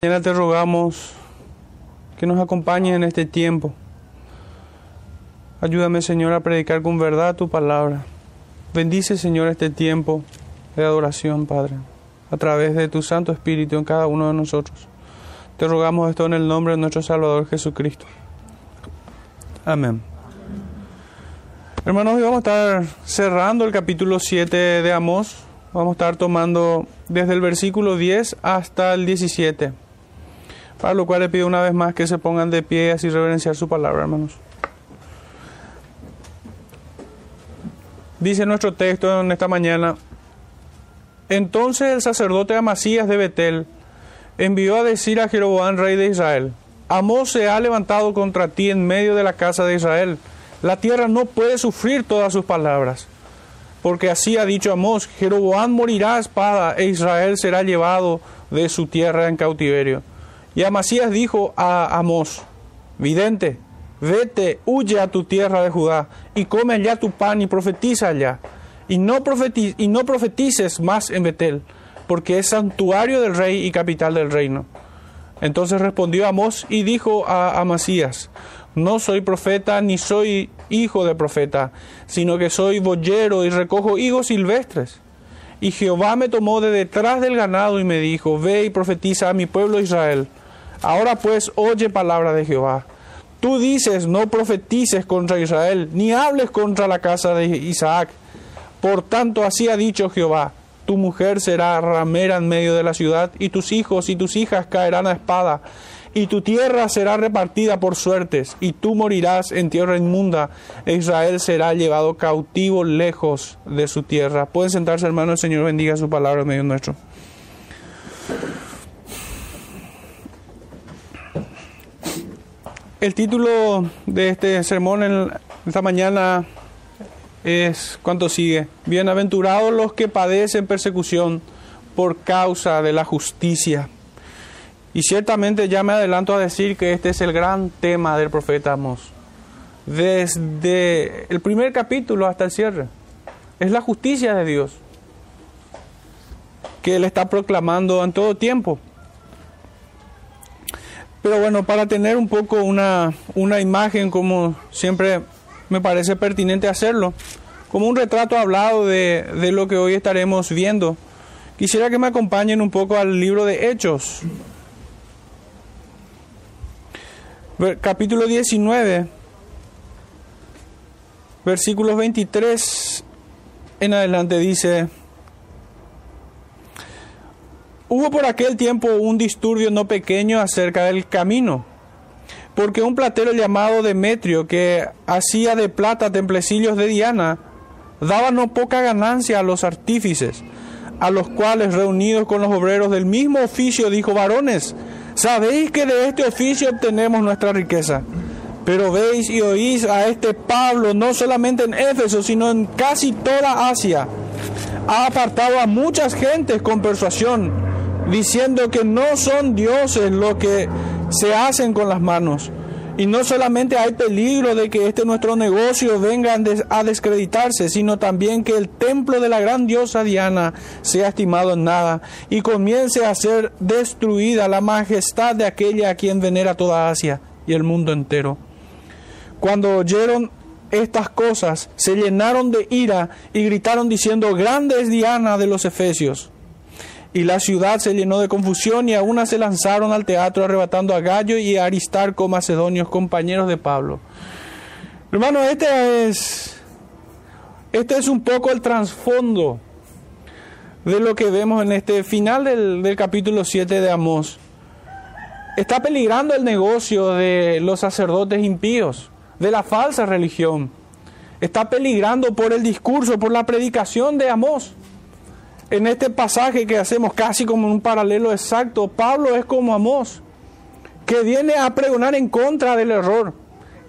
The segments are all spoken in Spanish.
Mañana te rogamos que nos acompañes en este tiempo. Ayúdame, Señor, a predicar con verdad tu palabra. Bendice, Señor, este tiempo de adoración, Padre, a través de tu Santo Espíritu en cada uno de nosotros. Te rogamos esto en el nombre de nuestro Salvador Jesucristo. Amén. Hermanos, hoy vamos a estar cerrando el capítulo 7 de Amós. Vamos a estar tomando desde el versículo 10 hasta el 17. Para lo cual le pido una vez más que se pongan de pie y así reverenciar su palabra, hermanos. Dice nuestro texto en esta mañana, entonces el sacerdote Amasías de Betel envió a decir a Jeroboam, rey de Israel, Amós se ha levantado contra ti en medio de la casa de Israel. La tierra no puede sufrir todas sus palabras. Porque así ha dicho Amós, Jeroboam morirá a espada e Israel será llevado de su tierra en cautiverio. Y Amasías dijo a Amós, vidente, vete, huye a tu tierra de Judá, y come allá tu pan y profetiza allá. Y no, y no profetices más en Betel, porque es santuario del rey y capital del reino. Entonces respondió Amós y dijo a Amasías, no soy profeta ni soy hijo de profeta, sino que soy boyero y recojo higos silvestres. Y Jehová me tomó de detrás del ganado y me dijo, ve y profetiza a mi pueblo Israel. Ahora pues oye palabra de Jehová. Tú dices, no profetices contra Israel, ni hables contra la casa de Isaac. Por tanto, así ha dicho Jehová, tu mujer será ramera en medio de la ciudad, y tus hijos y tus hijas caerán a espada, y tu tierra será repartida por suertes, y tú morirás en tierra inmunda, e Israel será llevado cautivo lejos de su tierra. Pueden sentarse, hermanos, el Señor bendiga su palabra en medio nuestro. El título de este sermón en esta mañana es ¿cuánto sigue? Bienaventurados los que padecen persecución por causa de la justicia. Y ciertamente ya me adelanto a decir que este es el gran tema del profeta Amos. Desde el primer capítulo hasta el cierre. Es la justicia de Dios que él está proclamando en todo tiempo. Pero bueno, para tener un poco una, una imagen, como siempre me parece pertinente hacerlo, como un retrato hablado de, de lo que hoy estaremos viendo, quisiera que me acompañen un poco al libro de Hechos, capítulo 19, versículos 23 en adelante dice, Hubo por aquel tiempo un disturbio no pequeño acerca del camino, porque un platero llamado Demetrio, que hacía de plata templecillos de Diana, daba no poca ganancia a los artífices, a los cuales reunidos con los obreros del mismo oficio dijo, varones, sabéis que de este oficio obtenemos nuestra riqueza. Pero veis y oís a este Pablo, no solamente en Éfeso, sino en casi toda Asia. Ha apartado a muchas gentes con persuasión diciendo que no son dioses lo que se hacen con las manos. Y no solamente hay peligro de que este nuestro negocio venga a descreditarse, sino también que el templo de la gran diosa Diana sea estimado en nada y comience a ser destruida la majestad de aquella a quien venera toda Asia y el mundo entero. Cuando oyeron estas cosas, se llenaron de ira y gritaron diciendo, grande es Diana de los Efesios y la ciudad se llenó de confusión y a una se lanzaron al teatro arrebatando a Gallo y a Aristarco macedonios, compañeros de Pablo. Hermano, este es, este es un poco el trasfondo de lo que vemos en este final del, del capítulo 7 de Amós. Está peligrando el negocio de los sacerdotes impíos, de la falsa religión. Está peligrando por el discurso, por la predicación de Amós en este pasaje que hacemos casi como un paralelo exacto, Pablo es como Amós, que viene a pregonar en contra del error,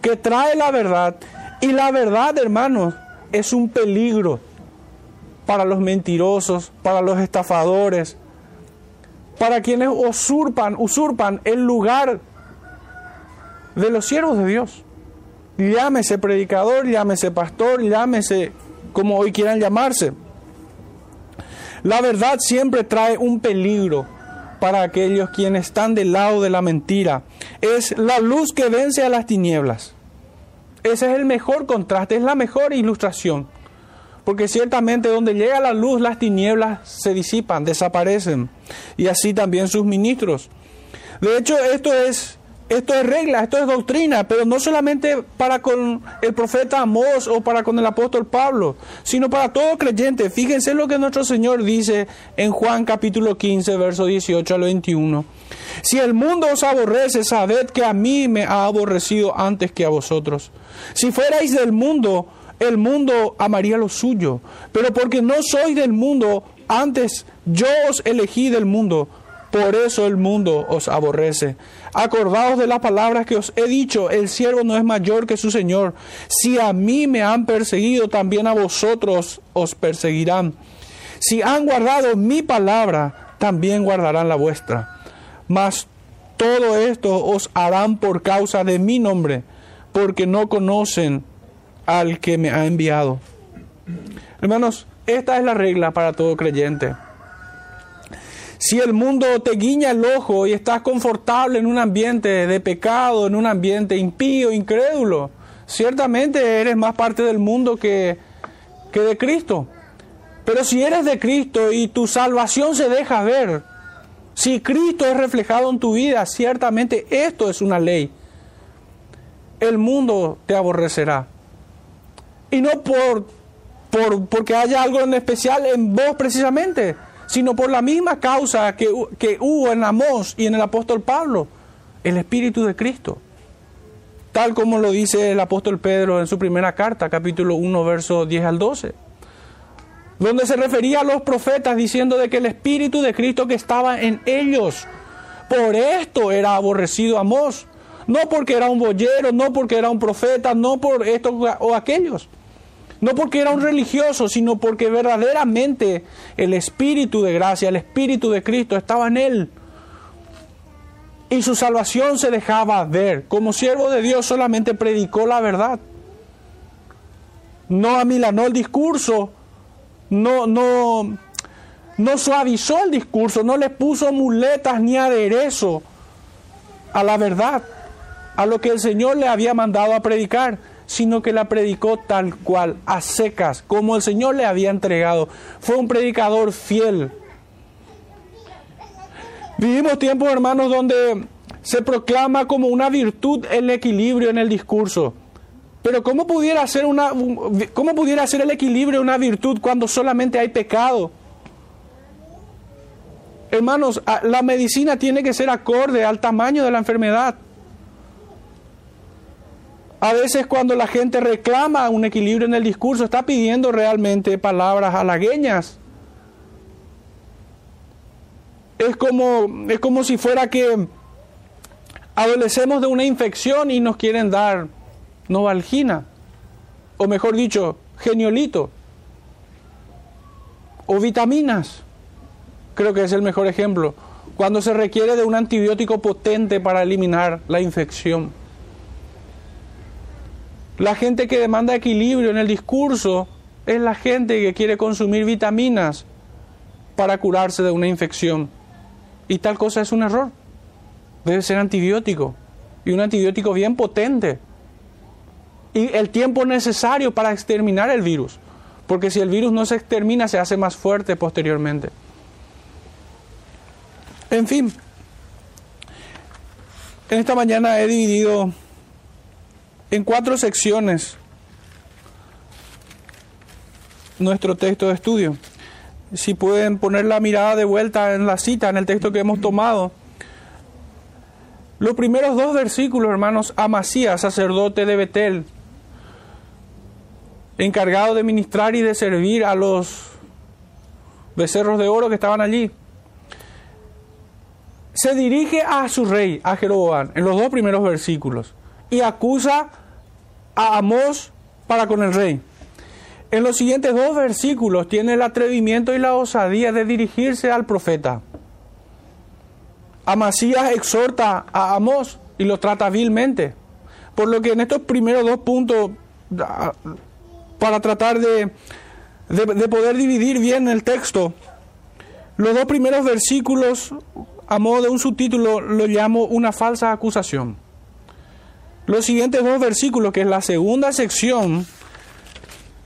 que trae la verdad. Y la verdad, hermanos, es un peligro para los mentirosos, para los estafadores, para quienes usurpan, usurpan el lugar de los siervos de Dios. Llámese predicador, llámese pastor, llámese como hoy quieran llamarse. La verdad siempre trae un peligro para aquellos quienes están del lado de la mentira. Es la luz que vence a las tinieblas. Ese es el mejor contraste, es la mejor ilustración. Porque ciertamente donde llega la luz, las tinieblas se disipan, desaparecen. Y así también sus ministros. De hecho, esto es esto es regla, esto es doctrina, pero no solamente para con el profeta Amós o para con el apóstol Pablo, sino para todo creyente. Fíjense lo que nuestro Señor dice en Juan capítulo 15, verso 18 al 21. Si el mundo os aborrece, sabed que a mí me ha aborrecido antes que a vosotros. Si fuerais del mundo, el mundo amaría lo suyo, pero porque no sois del mundo, antes yo os elegí del mundo por eso el mundo os aborrece. Acordaos de las palabras que os he dicho, el siervo no es mayor que su Señor. Si a mí me han perseguido, también a vosotros os perseguirán. Si han guardado mi palabra, también guardarán la vuestra. Mas todo esto os harán por causa de mi nombre, porque no conocen al que me ha enviado. Hermanos, esta es la regla para todo creyente. Si el mundo te guiña el ojo y estás confortable en un ambiente de pecado, en un ambiente impío, incrédulo, ciertamente eres más parte del mundo que, que de Cristo. Pero si eres de Cristo y tu salvación se deja ver, si Cristo es reflejado en tu vida, ciertamente esto es una ley. El mundo te aborrecerá. Y no por, por porque haya algo en especial en vos precisamente, sino por la misma causa que, que hubo en Amós y en el apóstol Pablo, el Espíritu de Cristo. Tal como lo dice el apóstol Pedro en su primera carta, capítulo 1, verso 10 al 12, donde se refería a los profetas diciendo de que el Espíritu de Cristo que estaba en ellos, por esto era aborrecido Amós, no porque era un boyero, no porque era un profeta, no por esto o aquellos, no porque era un religioso, sino porque verdaderamente el Espíritu de gracia, el Espíritu de Cristo estaba en él. Y su salvación se dejaba ver. Como siervo de Dios solamente predicó la verdad. No amilanó el discurso. No, no, no suavizó el discurso. No le puso muletas ni aderezo a la verdad. A lo que el Señor le había mandado a predicar sino que la predicó tal cual, a secas, como el Señor le había entregado. Fue un predicador fiel. Vivimos tiempos, hermanos, donde se proclama como una virtud el equilibrio en el discurso. Pero ¿cómo pudiera ser, una, cómo pudiera el equilibrio una virtud cuando solamente hay pecado? Hermanos, la medicina tiene que ser acorde al tamaño de la enfermedad. A veces cuando la gente reclama un equilibrio en el discurso, está pidiendo realmente palabras halagueñas. Es como, es como si fuera que adolecemos de una infección y nos quieren dar novalgina, o mejor dicho, geniolito, o vitaminas. Creo que es el mejor ejemplo. Cuando se requiere de un antibiótico potente para eliminar la infección. La gente que demanda equilibrio en el discurso es la gente que quiere consumir vitaminas para curarse de una infección. Y tal cosa es un error. Debe ser antibiótico. Y un antibiótico bien potente. Y el tiempo necesario para exterminar el virus. Porque si el virus no se extermina, se hace más fuerte posteriormente. En fin, en esta mañana he dividido en cuatro secciones nuestro texto de estudio. Si pueden poner la mirada de vuelta en la cita, en el texto que hemos tomado. Los primeros dos versículos, hermanos, Amasías, sacerdote de Betel, encargado de ministrar y de servir a los becerros de oro que estaban allí, se dirige a su rey, a Jeroboam, en los dos primeros versículos y acusa a Amós para con el rey. En los siguientes dos versículos tiene el atrevimiento y la osadía de dirigirse al profeta. Amasías exhorta a Amós y lo trata vilmente. Por lo que en estos primeros dos puntos, para tratar de, de poder dividir bien el texto, los dos primeros versículos a modo de un subtítulo, lo llamo una falsa acusación. Los siguientes dos versículos, que es la segunda sección,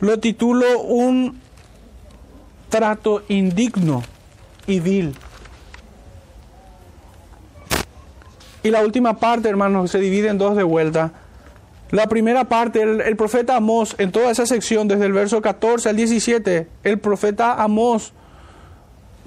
lo titulo un trato indigno y vil. Y la última parte, hermanos, se divide en dos de vuelta. La primera parte, el, profeta Amós, en toda esa sección, desde el verso 14 al 17, el profeta Amós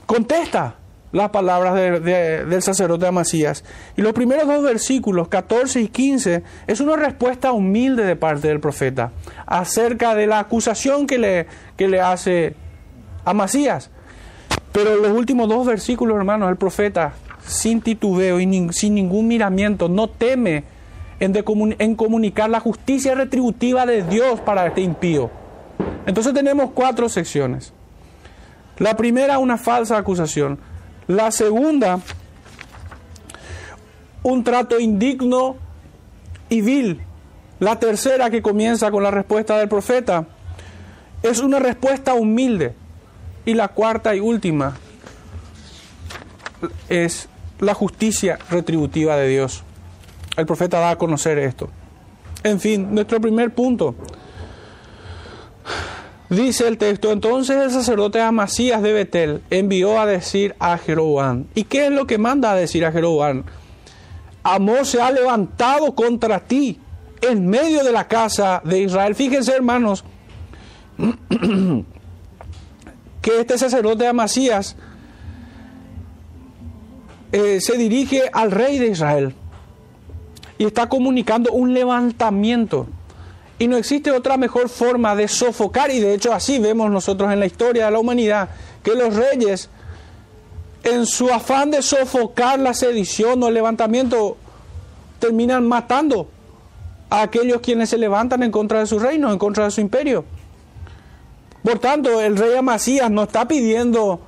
contesta las palabras del sacerdote Amasías. Y los primeros dos versículos, 14 y 15, es una respuesta humilde de parte del profeta acerca de la acusación que le, que le hace Amasías. Pero los últimos dos versículos, hermanos, el profeta, sin titubeo y sin ningún miramiento, no teme en, en comunicar la justicia retributiva de Dios para este impío. Entonces tenemos cuatro secciones. La primera, una falsa acusación. La segunda, un trato indigno y vil. La tercera, que comienza con la respuesta del profeta, es una respuesta humilde. Y la cuarta y última es la justicia retributiva de Dios. El profeta da a conocer esto. En fin, nuestro primer punto. Dice el texto, entonces el sacerdote Amasías de Betel envió a decir a Jeroboam. ¿Y qué es lo que manda a decir a Jeroboam? Amós se ha levantado contra ti en medio de la casa de Israel. Fíjense, hermanos, que este sacerdote Amasías eh, se dirige al rey de Israel y está comunicando un levantamiento y no existe otra mejor forma de sofocar, y de hecho así vemos nosotros en la historia de la humanidad, que los reyes, en su afán de sofocar la sedición o el levantamiento, terminan matando a aquellos quienes se levantan en contra de su reino, en contra de su imperio. Por tanto, el rey Amasías no está pidiendo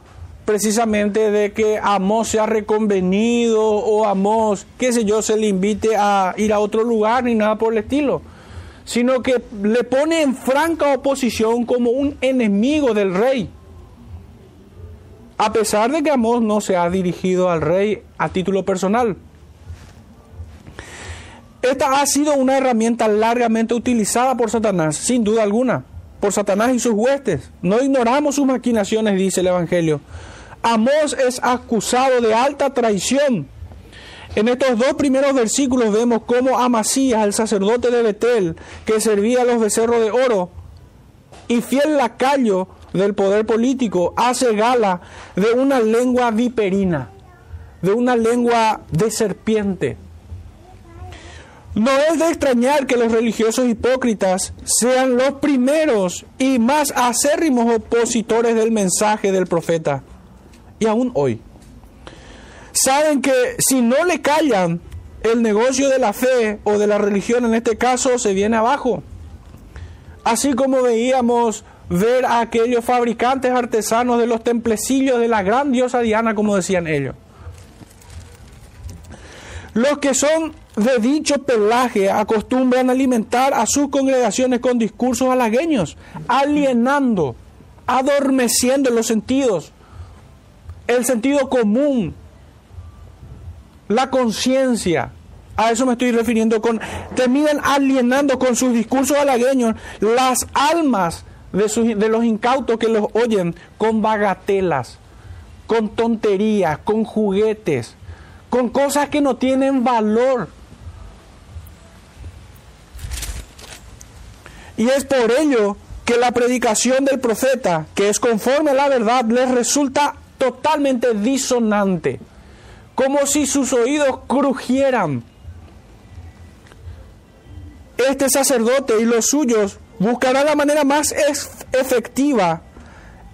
precisamente de que Amós sea reconvenido o Amós, qué sé yo, se le invite a ir a otro lugar ni nada por el estilo sino que le pone en franca oposición como un enemigo del rey. A pesar de que Amós no se ha dirigido al rey a título personal. Esta ha sido una herramienta largamente utilizada por Satanás, sin duda alguna, por Satanás y sus huestes. No ignoramos sus maquinaciones, dice el Evangelio. Amós es acusado de alta traición en estos dos primeros versículos vemos cómo Amasías, el sacerdote de Betel, que servía a los becerros de oro, y fiel lacayo del poder político, hace gala de una lengua viperina, de una lengua de serpiente. No es de extrañar que los religiosos hipócritas sean los primeros y más acérrimos opositores del mensaje del profeta, y aún hoy saben que si no le callan, el negocio de la fe o de la religión en este caso se viene abajo. Así como veíamos ver a aquellos fabricantes artesanos de los templecillos de la gran diosa Diana, como decían ellos. Los que son de dicho pelaje acostumbran alimentar a sus congregaciones con discursos halagueños, alienando, adormeciendo los sentidos, el sentido común, la conciencia. A eso me estoy refiriendo con... Terminan alienando con sus discursos halagueños las almas de, de los incautos que los oyen con bagatelas, con tonterías, con juguetes, con cosas que no tienen valor. Y es por ello que la predicación del profeta, que es conforme a la verdad, les resulta totalmente disonante como si sus oídos crujieran. Este sacerdote y los suyos buscarán la manera más efectiva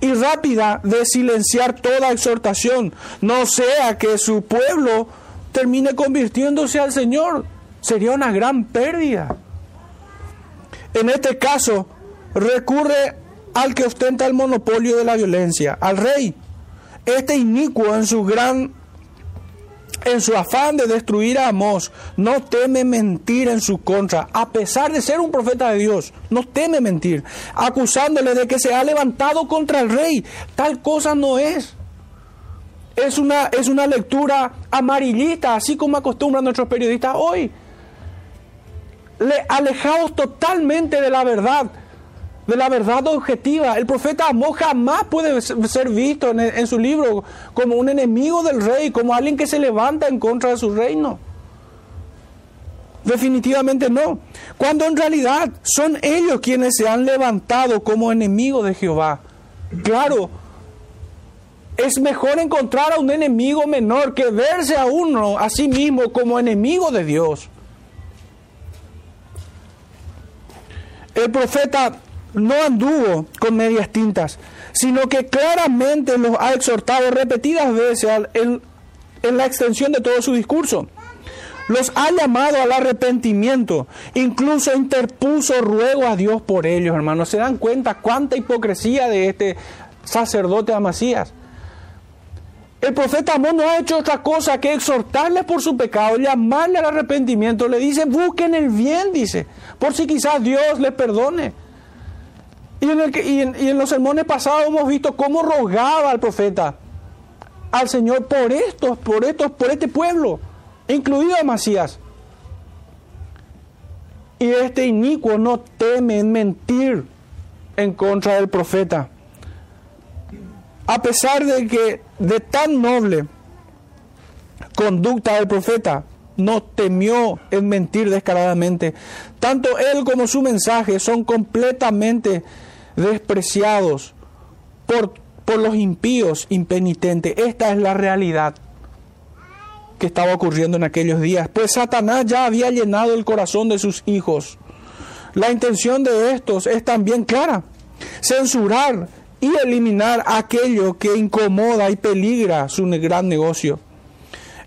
y rápida de silenciar toda exhortación, no sea que su pueblo termine convirtiéndose al Señor. Sería una gran pérdida. En este caso, recurre al que ostenta el monopolio de la violencia, al rey. Este inicuo en su gran en su afán de destruir a Amós, no teme mentir en su contra, a pesar de ser un profeta de Dios, no teme mentir, acusándole de que se ha levantado contra el rey. Tal cosa no es. es una, es una lectura amarillista, así como acostumbran nuestros periodistas hoy. Le, alejados totalmente de la verdad, de la verdad objetiva. El profeta Amós jamás puede ser visto en, en su libro como un enemigo del rey, como alguien que se levanta en contra de su reino. Definitivamente no. Cuando en realidad son ellos quienes se han levantado como enemigos de Jehová. Claro, es mejor encontrar a un enemigo menor que verse a uno a sí mismo como enemigo de Dios. El profeta no anduvo con medias tintas, sino que claramente los ha exhortado repetidas veces en, la extensión de todo su discurso. Los ha llamado al arrepentimiento, incluso interpuso ruego a Dios por ellos, hermanos. ¿Se dan cuenta cuánta hipocresía de este sacerdote Amasías? El profeta Amón no ha hecho otra cosa que exhortarles por su pecado, llamarle al arrepentimiento. Le dice, busquen el bien, dice, por si quizás Dios les perdone. Y en, los sermones pasados hemos visto cómo rogaba al profeta, al Señor, por estos, por estos, por este pueblo, incluido a Masías. Y este inicuo no teme en mentir en contra del profeta a pesar de que de tan noble conducta del profeta, no temió en mentir descaradamente. Tanto él como su mensaje son completamente despreciados por, por los impíos impenitentes. Esta es la realidad que estaba ocurriendo en aquellos días. Pues Satanás ya había llenado el corazón de sus hijos. La intención de estos es también clara. Censurar y eliminar aquello que incomoda y peligra su gran negocio.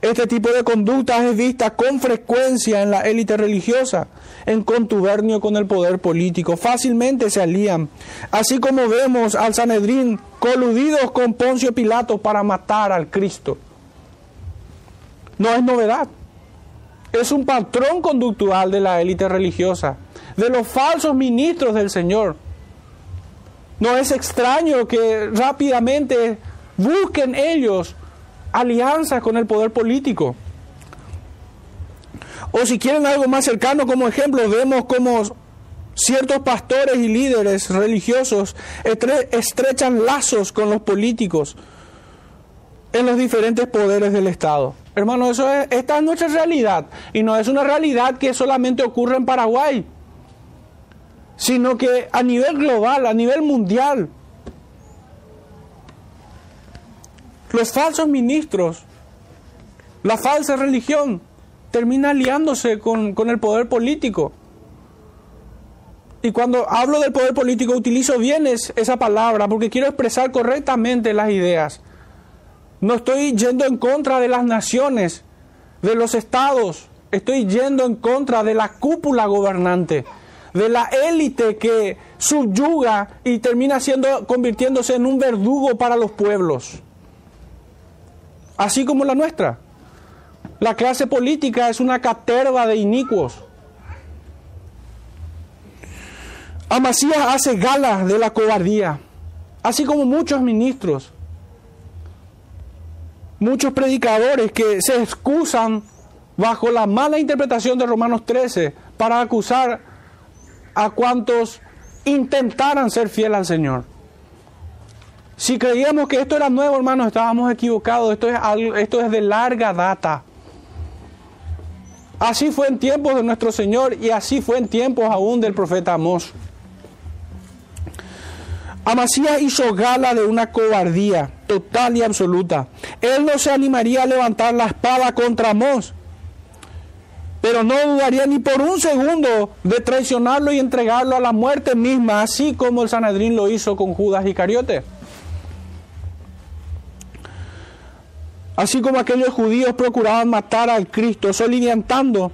Este tipo de conducta es vista con frecuencia en la élite religiosa, en contubernio con el poder político. Fácilmente se alían, así como vemos al Sanedrín coludidos con Poncio Pilato para matar al Cristo. No es novedad. Es un patrón conductual de la élite religiosa, de los falsos ministros del Señor no es extraño que rápidamente busquen ellos alianzas con el poder político. O si quieren algo más cercano como ejemplo, vemos como ciertos pastores y líderes religiosos estrechan lazos con los políticos en los diferentes poderes del Estado. Hermano, eso es, esta es nuestra realidad y no es una realidad que solamente ocurre en Paraguay sino que a nivel global, a nivel mundial, los falsos ministros, la falsa religión, termina aliándose con, con, el poder político. Y cuando hablo del poder político utilizo bien esa palabra porque quiero expresar correctamente las ideas. No estoy yendo en contra de las naciones, de los estados, estoy yendo en contra de la cúpula gobernante de la élite que subyuga y termina siendo convirtiéndose en un verdugo para los pueblos. Así como la nuestra. La clase política es una caterva de inicuos. Amasías hace gala de la cobardía, así como muchos ministros, muchos predicadores que se excusan bajo la mala interpretación de Romanos 13 para acusar a cuantos intentaran ser fiel al Señor. Si creíamos que esto era nuevo, hermanos, estábamos equivocados. Esto es, de larga data. Así fue en tiempos de nuestro Señor y así fue en tiempos aún del profeta Amós. Amasías hizo gala de una cobardía total y absoluta. Él no se animaría a levantar la espada contra Amós, pero no dudaría ni por un segundo de traicionarlo y entregarlo a la muerte misma, así como el Sanedrín lo hizo con Judas Iscariote. Así como aquellos judíos procuraban matar al Cristo, soliviantando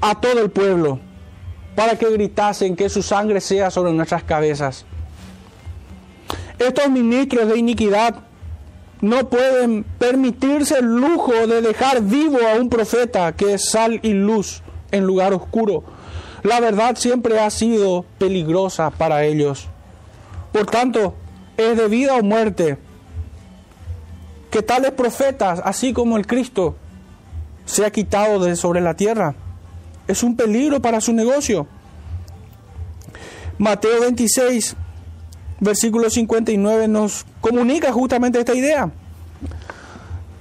a todo el pueblo para que gritasen que su sangre sea sobre nuestras cabezas. Estos ministros de iniquidad no pueden permitirse el lujo de dejar vivo a un profeta que es sal y luz en lugar oscuro. La verdad siempre ha sido peligrosa para ellos. Por tanto, es de vida o muerte que tales profetas, así como el Cristo, sea quitado de sobre la tierra. Es un peligro para su negocio. Mateo 26, versículo 59 nos comunica justamente esta idea.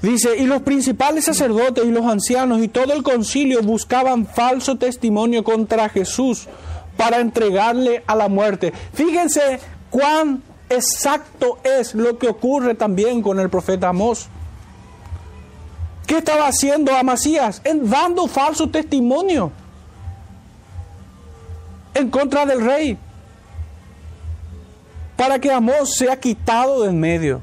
Dice, y los principales sacerdotes y los ancianos y todo el concilio buscaban falso testimonio contra Jesús para entregarle a la muerte. Fíjense cuán exacto es lo que ocurre también con el profeta Amós. ¿Qué estaba haciendo Amasías? En dando falso testimonio en contra del rey para que Amós sea quitado del medio.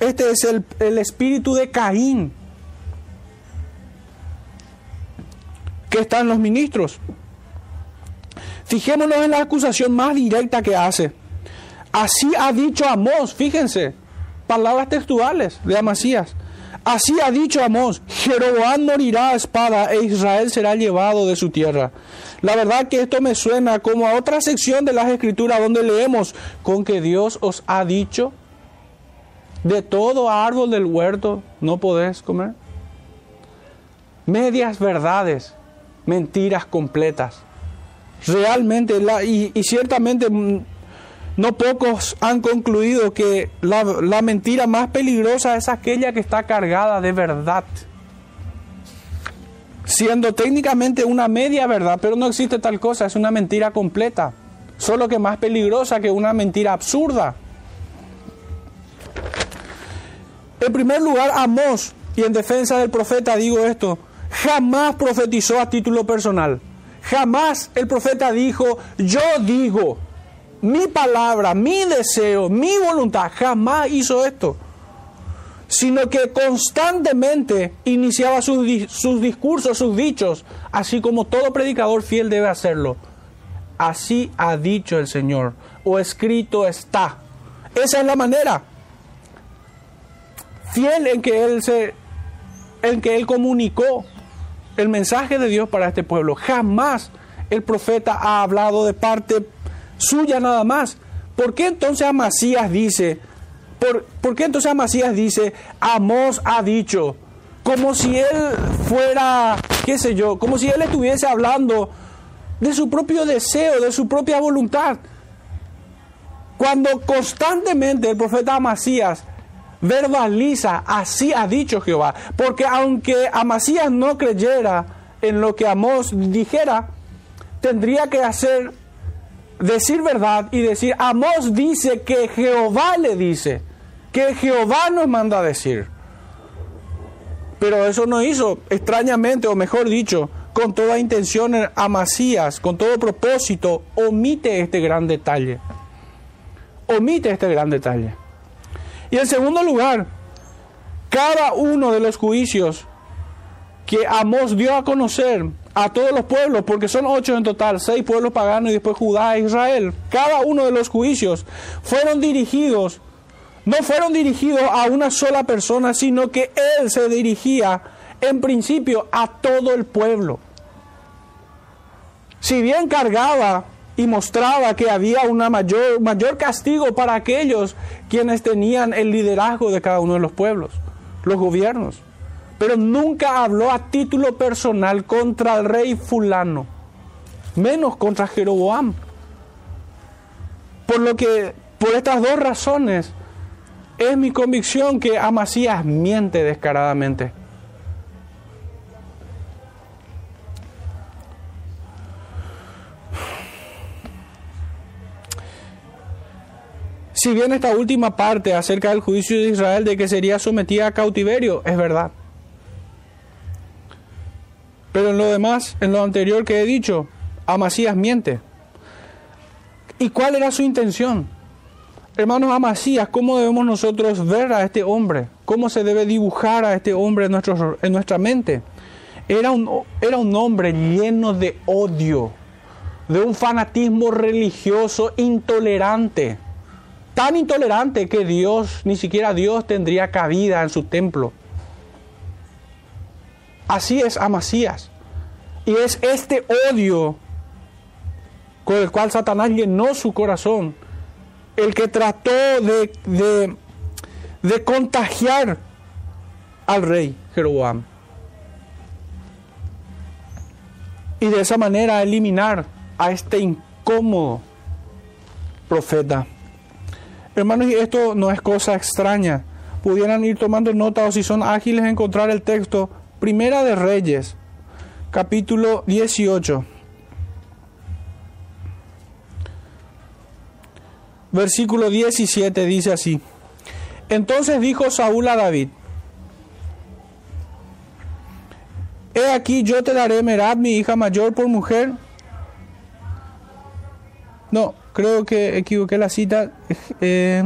Este es el, el espíritu de Caín que está en los ministros. Fijémonos en la acusación más directa que hace. Así ha dicho Amós, fíjense, palabras textuales de Amasías. Así ha dicho Amós, Jeroboam morirá a espada e Israel será llevado de su tierra. La verdad que esto me suena como a otra sección de las escrituras donde leemos con que Dios os ha dicho, de todo árbol del huerto no podés comer. Medias verdades, mentiras completas. Realmente, y, y ciertamente mm, no pocos han concluido que la, la, mentira más peligrosa es aquella que está cargada de verdad. Siendo técnicamente una media verdad, pero no existe tal cosa, es una mentira completa. Solo que más peligrosa que una mentira absurda. En primer lugar, Amós, y en defensa del profeta digo esto, jamás profetizó a título personal. Jamás el profeta dijo, yo digo, mi palabra, mi deseo, mi voluntad, jamás hizo esto. Sino que constantemente iniciaba sus, sus discursos, sus dichos, así como todo predicador fiel debe hacerlo. Así ha dicho el Señor, o escrito está. Esa es la manera fiel en que él se en que él comunicó el mensaje de Dios para este pueblo. Jamás el profeta ha hablado de parte suya nada más. ¿Por qué entonces Amasías dice, por, qué entonces Amasías dice, Amós ha dicho, como si él fuera, qué sé yo, como si él estuviese hablando de su propio deseo, de su propia voluntad? Cuando constantemente el profeta Amasías verbaliza, así ha dicho Jehová. Porque aunque Amasías no creyera en lo que Amós dijera, tendría que hacer, decir verdad y decir, Amós dice que Jehová le dice, que Jehová nos manda a decir. Pero eso no hizo, extrañamente, o mejor dicho, con toda intención, Amasías, con todo propósito, omite este gran detalle. Omite este gran detalle. Y en segundo lugar, cada uno de los juicios que Amós dio a conocer a todos los pueblos, porque son ocho en total, seis pueblos paganos y después Judá e Israel, cada uno de los juicios fueron dirigidos, no fueron dirigidos a una sola persona, sino que él se dirigía en principio a todo el pueblo. Si bien cargaba y mostraba que había una mayor, mayor castigo para aquellos quienes tenían el liderazgo de cada uno de los pueblos, los gobiernos. Pero nunca habló a título personal contra el rey fulano, menos contra Jeroboam. Por lo que, por estas dos razones, es mi convicción que Amasías miente descaradamente. Si bien esta última parte acerca del juicio de Israel de que sería sometida a cautiverio, es verdad. Pero en lo demás, en lo anterior que he dicho, Amasías miente. ¿Y cuál era su intención? Hermanos Amasías, ¿cómo debemos nosotros ver a este hombre? ¿Cómo se debe dibujar a este hombre en, nuestra mente? Era un hombre lleno de odio, de un fanatismo religioso intolerante tan intolerante que Dios, ni siquiera Dios tendría cabida en su templo. Así es Amasías. Y es este odio con el cual Satanás llenó su corazón, el que trató de, de contagiar al rey Jeroboam. Y de esa manera eliminar a este incómodo profeta. Hermanos, y esto no es cosa extraña. Pudieran ir tomando nota o si son ágiles encontrar el texto. Primera de Reyes, capítulo 18. Versículo 17 dice así. Entonces dijo Saúl a David, He aquí yo te daré Merab, mi hija mayor, por mujer. No, creo que equivoqué la cita. Eh,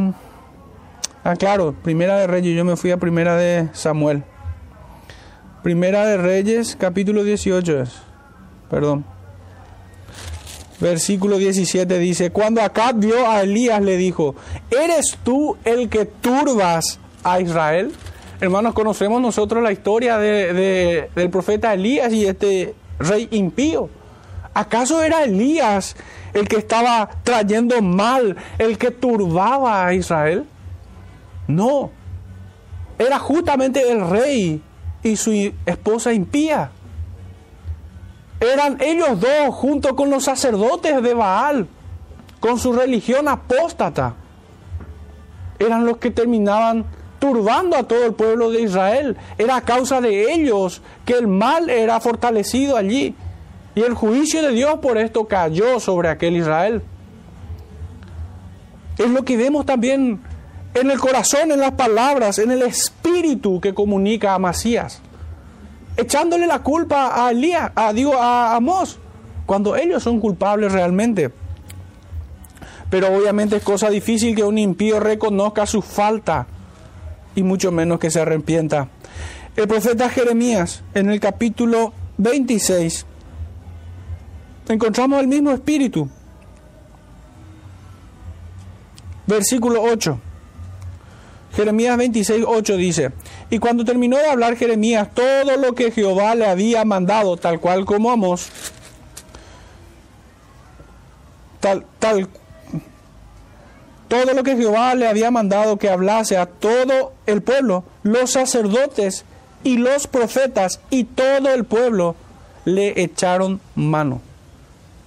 ah, claro, Primera de Reyes, yo me fui a Primera de Samuel. Primera de Reyes, capítulo 18 es. Perdón. Versículo 17 dice, cuando Acab vio a Elías le dijo, ¿eres tú el que turbas a Israel? Hermanos, conocemos nosotros la historia de, del profeta Elías y este rey impío. ¿Acaso era Elías el que estaba trayendo mal, el que turbaba a Israel? No, era justamente el rey y su esposa impía. Eran ellos dos junto con los sacerdotes de Baal, con su religión apóstata. Eran los que terminaban turbando a todo el pueblo de Israel. Era a causa de ellos que el mal era fortalecido allí. Y el juicio de Dios por esto cayó sobre aquel Israel. Es lo que vemos también en el corazón, en las palabras, en el espíritu que comunica a Masías. Echándole la culpa a Elías, a, digo, a Amós, cuando ellos son culpables realmente. Pero obviamente es cosa difícil que un impío reconozca su falta y mucho menos que se arrepienta. El profeta Jeremías, en el capítulo 26, encontramos el mismo espíritu. Versículo 8. Jeremías 26, 8 dice, y cuando terminó de hablar Jeremías todo lo que Jehová le había mandado, tal cual como Amos, tal, tal todo lo que Jehová le había mandado que hablase a todo el pueblo, los sacerdotes y los profetas y todo el pueblo le echaron mano,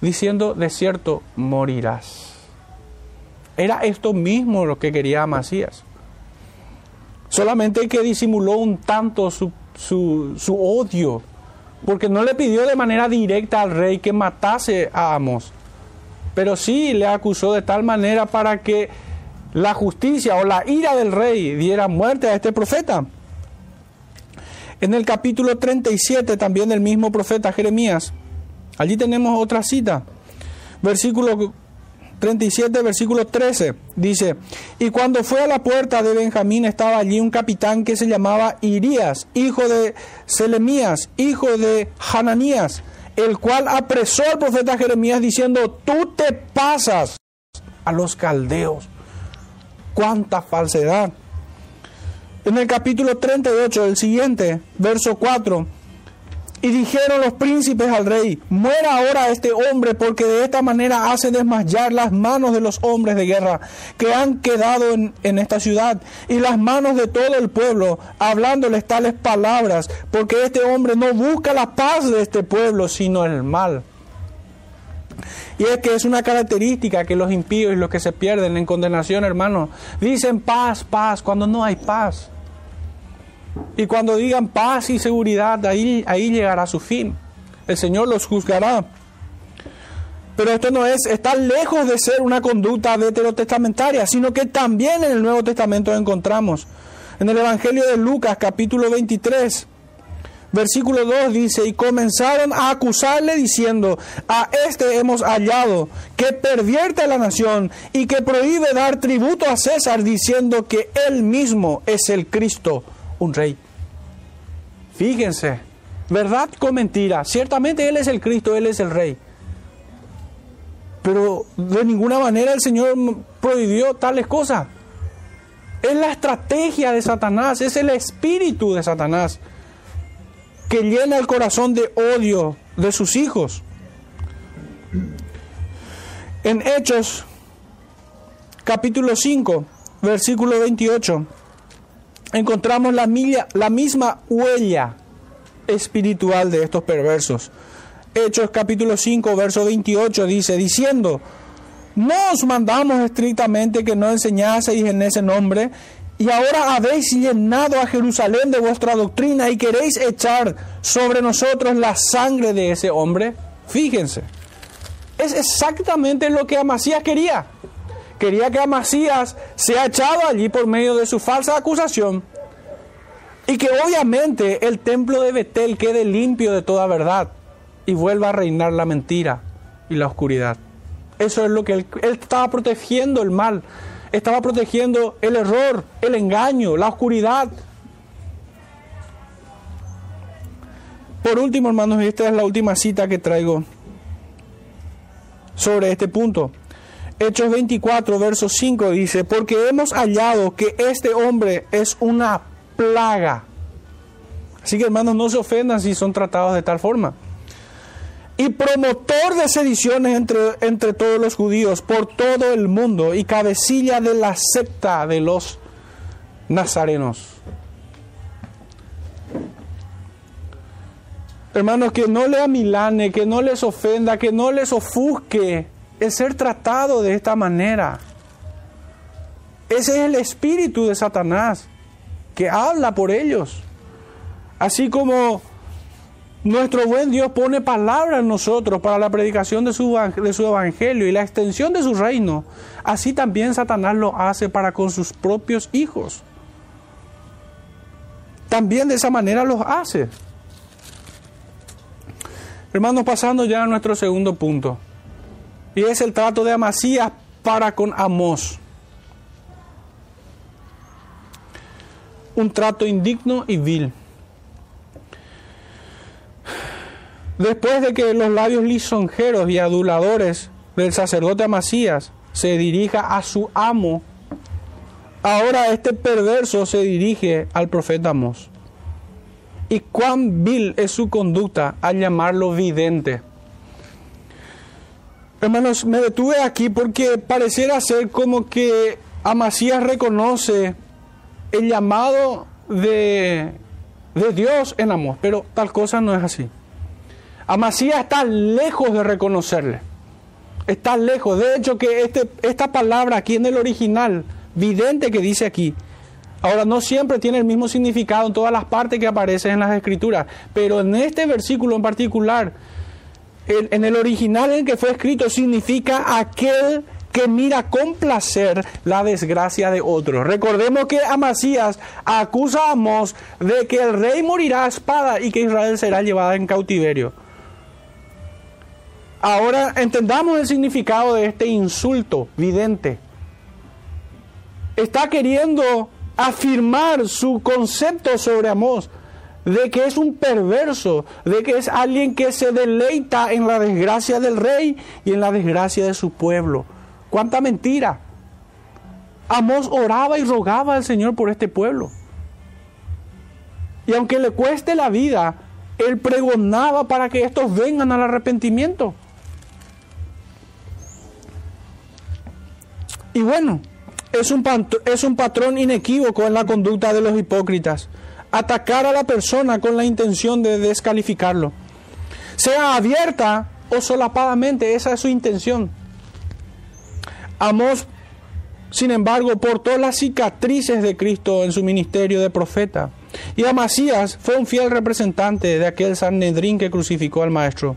diciendo, de cierto, morirás. Era esto mismo lo que quería Amasías. Solamente que disimuló un tanto su, su, odio, porque no le pidió de manera directa al rey que matase a Amos, pero sí le acusó de tal manera para que la justicia o la ira del rey diera muerte a este profeta. En el capítulo 37 también del mismo profeta Jeremías, allí tenemos otra cita, versículo 37, versículo 13, dice, y cuando fue a la puerta de Benjamín estaba allí un capitán que se llamaba Irías, hijo de Selemías, hijo de Hananías, el cual apresó al profeta Jeremías diciendo, tú te pasas a los caldeos. Cuánta falsedad. En el capítulo 38, el siguiente, verso 4, y dijeron los príncipes al rey, muera ahora este hombre porque de esta manera hace desmayar las manos de los hombres de guerra que han quedado en, esta ciudad y las manos de todo el pueblo, hablándoles tales palabras, porque este hombre no busca la paz de este pueblo, sino el mal. Y es que es una característica que los impíos y los que se pierden en condenación, hermano, dicen paz, paz, cuando no hay paz. Y cuando digan paz y seguridad, ahí, ahí llegará su fin. El Señor los juzgará. Pero esto no es, está lejos de ser una conducta veterotestamentaria, sino que también en el Nuevo Testamento encontramos. En el Evangelio de Lucas, capítulo 23, versículo 2 dice, y comenzaron a acusarle diciendo, a este hemos hallado, que pervierte a la nación y que prohíbe dar tributo a César, diciendo que él mismo es el Cristo un rey. Fíjense, verdad con mentira. Ciertamente Él es el Cristo, Él es el rey. Pero de ninguna manera el Señor prohibió tales cosas. Es la estrategia de Satanás, es el espíritu de Satanás que llena el corazón de odio de sus hijos. En Hechos capítulo 5, versículo 28 encontramos la, la misma huella espiritual de estos perversos. Hechos capítulo 5, verso 28 dice, diciendo, no os mandamos estrictamente que no enseñaseis en ese nombre, y ahora habéis llenado a Jerusalén de vuestra doctrina y queréis echar sobre nosotros la sangre de ese hombre. Fíjense, es exactamente lo que Amasías quería. Quería que Amasías sea echado allí por medio de su falsa acusación y que obviamente el templo de Betel quede limpio de toda verdad y vuelva a reinar la mentira y la oscuridad. Eso es lo que él, estaba protegiendo el mal estaba protegiendo el error, el engaño, la oscuridad. Por último, hermanos, esta es la última cita que traigo sobre este punto. Hechos 24, verso 5 dice, porque hemos hallado que este hombre es una plaga. Así que hermanos, no se ofendan si son tratados de tal forma y promotor de sediciones entre, entre todos los judíos por todo el mundo y cabecilla de la secta de los nazarenos. Hermanos, que no le amilane, que no les ofenda, que no les ofusque el ser tratado de esta manera. Ese es el espíritu de Satanás que habla por ellos. Así como nuestro buen Dios pone palabra en nosotros para la predicación de su, de su evangelio y la extensión de su reino. Así también Satanás lo hace para con sus propios hijos. También de esa manera los hace. Hermanos, pasando ya a nuestro segundo punto. Y es el trato de Amasías para con Amós. Un trato indigno y vil. Después de que los labios lisonjeros y aduladores del sacerdote Amasías se dirija a su amo, ahora este perverso se dirige al profeta Amós. Y cuán vil es su conducta al llamarlo vidente. Hermanos, me detuve aquí porque pareciera ser como que Amasías reconoce el llamado de, de Dios en Amós, pero tal cosa no es así. Amasías está lejos de reconocerle. Está lejos. De hecho, que este, esta palabra aquí en el original, vidente que dice aquí, ahora no siempre tiene el mismo significado en todas las partes que aparecen en las escrituras, pero en este versículo en particular, en el original en que fue escrito, significa aquel que mira con placer la desgracia de otros. Recordemos que Amasías acusa a Amós de que el rey morirá a espada y que Israel será llevada en cautiverio. Ahora entendamos el significado de este insulto vidente. Está queriendo afirmar su concepto sobre Amós, de que es un perverso, de que es alguien que se deleita en la desgracia del rey y en la desgracia de su pueblo. ¡Cuánta mentira! Amós oraba y rogaba al Señor por este pueblo. Y aunque le cueste la vida, él pregonaba para que estos vengan al arrepentimiento. Y bueno, es un, es un patrón inequívoco en la conducta de los hipócritas. Atacar a la persona con la intención de descalificarlo. Sea abierta o solapadamente, esa es su intención. Amós, sin embargo, portó las cicatrices de Cristo en su ministerio de profeta. Y Amasías fue un fiel representante de aquel Sanedrín que crucificó al Maestro.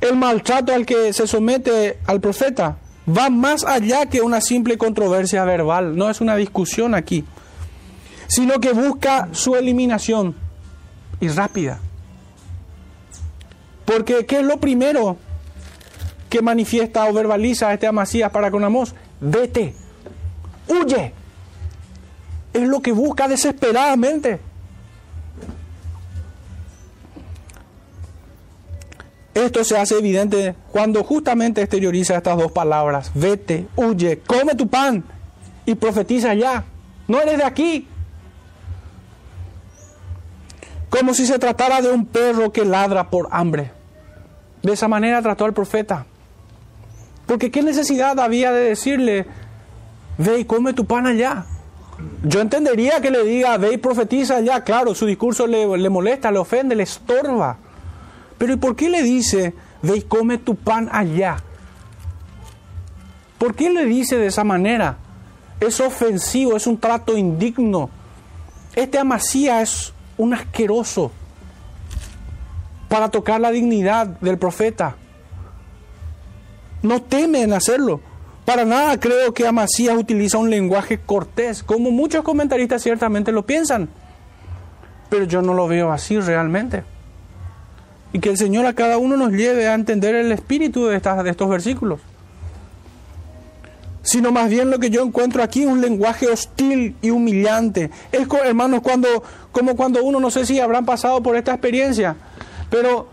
El maltrato al que se somete al profeta va más allá que una simple controversia verbal, no es una discusión aquí, sino que busca su eliminación y rápida. Porque ¿qué es lo primero que manifiesta o verbaliza este Amasías para con Amós? Vete, huye. Es lo que busca desesperadamente. Esto se hace evidente cuando justamente exterioriza estas dos palabras. Vete, huye, come tu pan y profetiza ya. No eres de aquí. Como si se tratara de un perro que ladra por hambre. De esa manera trató al profeta. Porque qué necesidad había de decirle, ve y come tu pan allá. Yo entendería que le diga, ve y profetiza ya, claro, su discurso le, le molesta, le ofende, le estorba. Pero ¿y por qué le dice, ve y come tu pan allá? ¿Por qué le dice de esa manera? Es ofensivo, es un trato indigno. Este Amasía es un asqueroso para tocar la dignidad del profeta. No teme en hacerlo. Para nada creo que Amasías utiliza un lenguaje cortés, como muchos comentaristas ciertamente lo piensan. Pero yo no lo veo así realmente. Y que el Señor a cada uno nos lleve a entender el espíritu de, estas, de estos versículos. Sino más bien lo que yo encuentro aquí un lenguaje hostil y humillante. Es, hermanos, cuando, como cuando uno, no sé si habrán pasado por esta experiencia, pero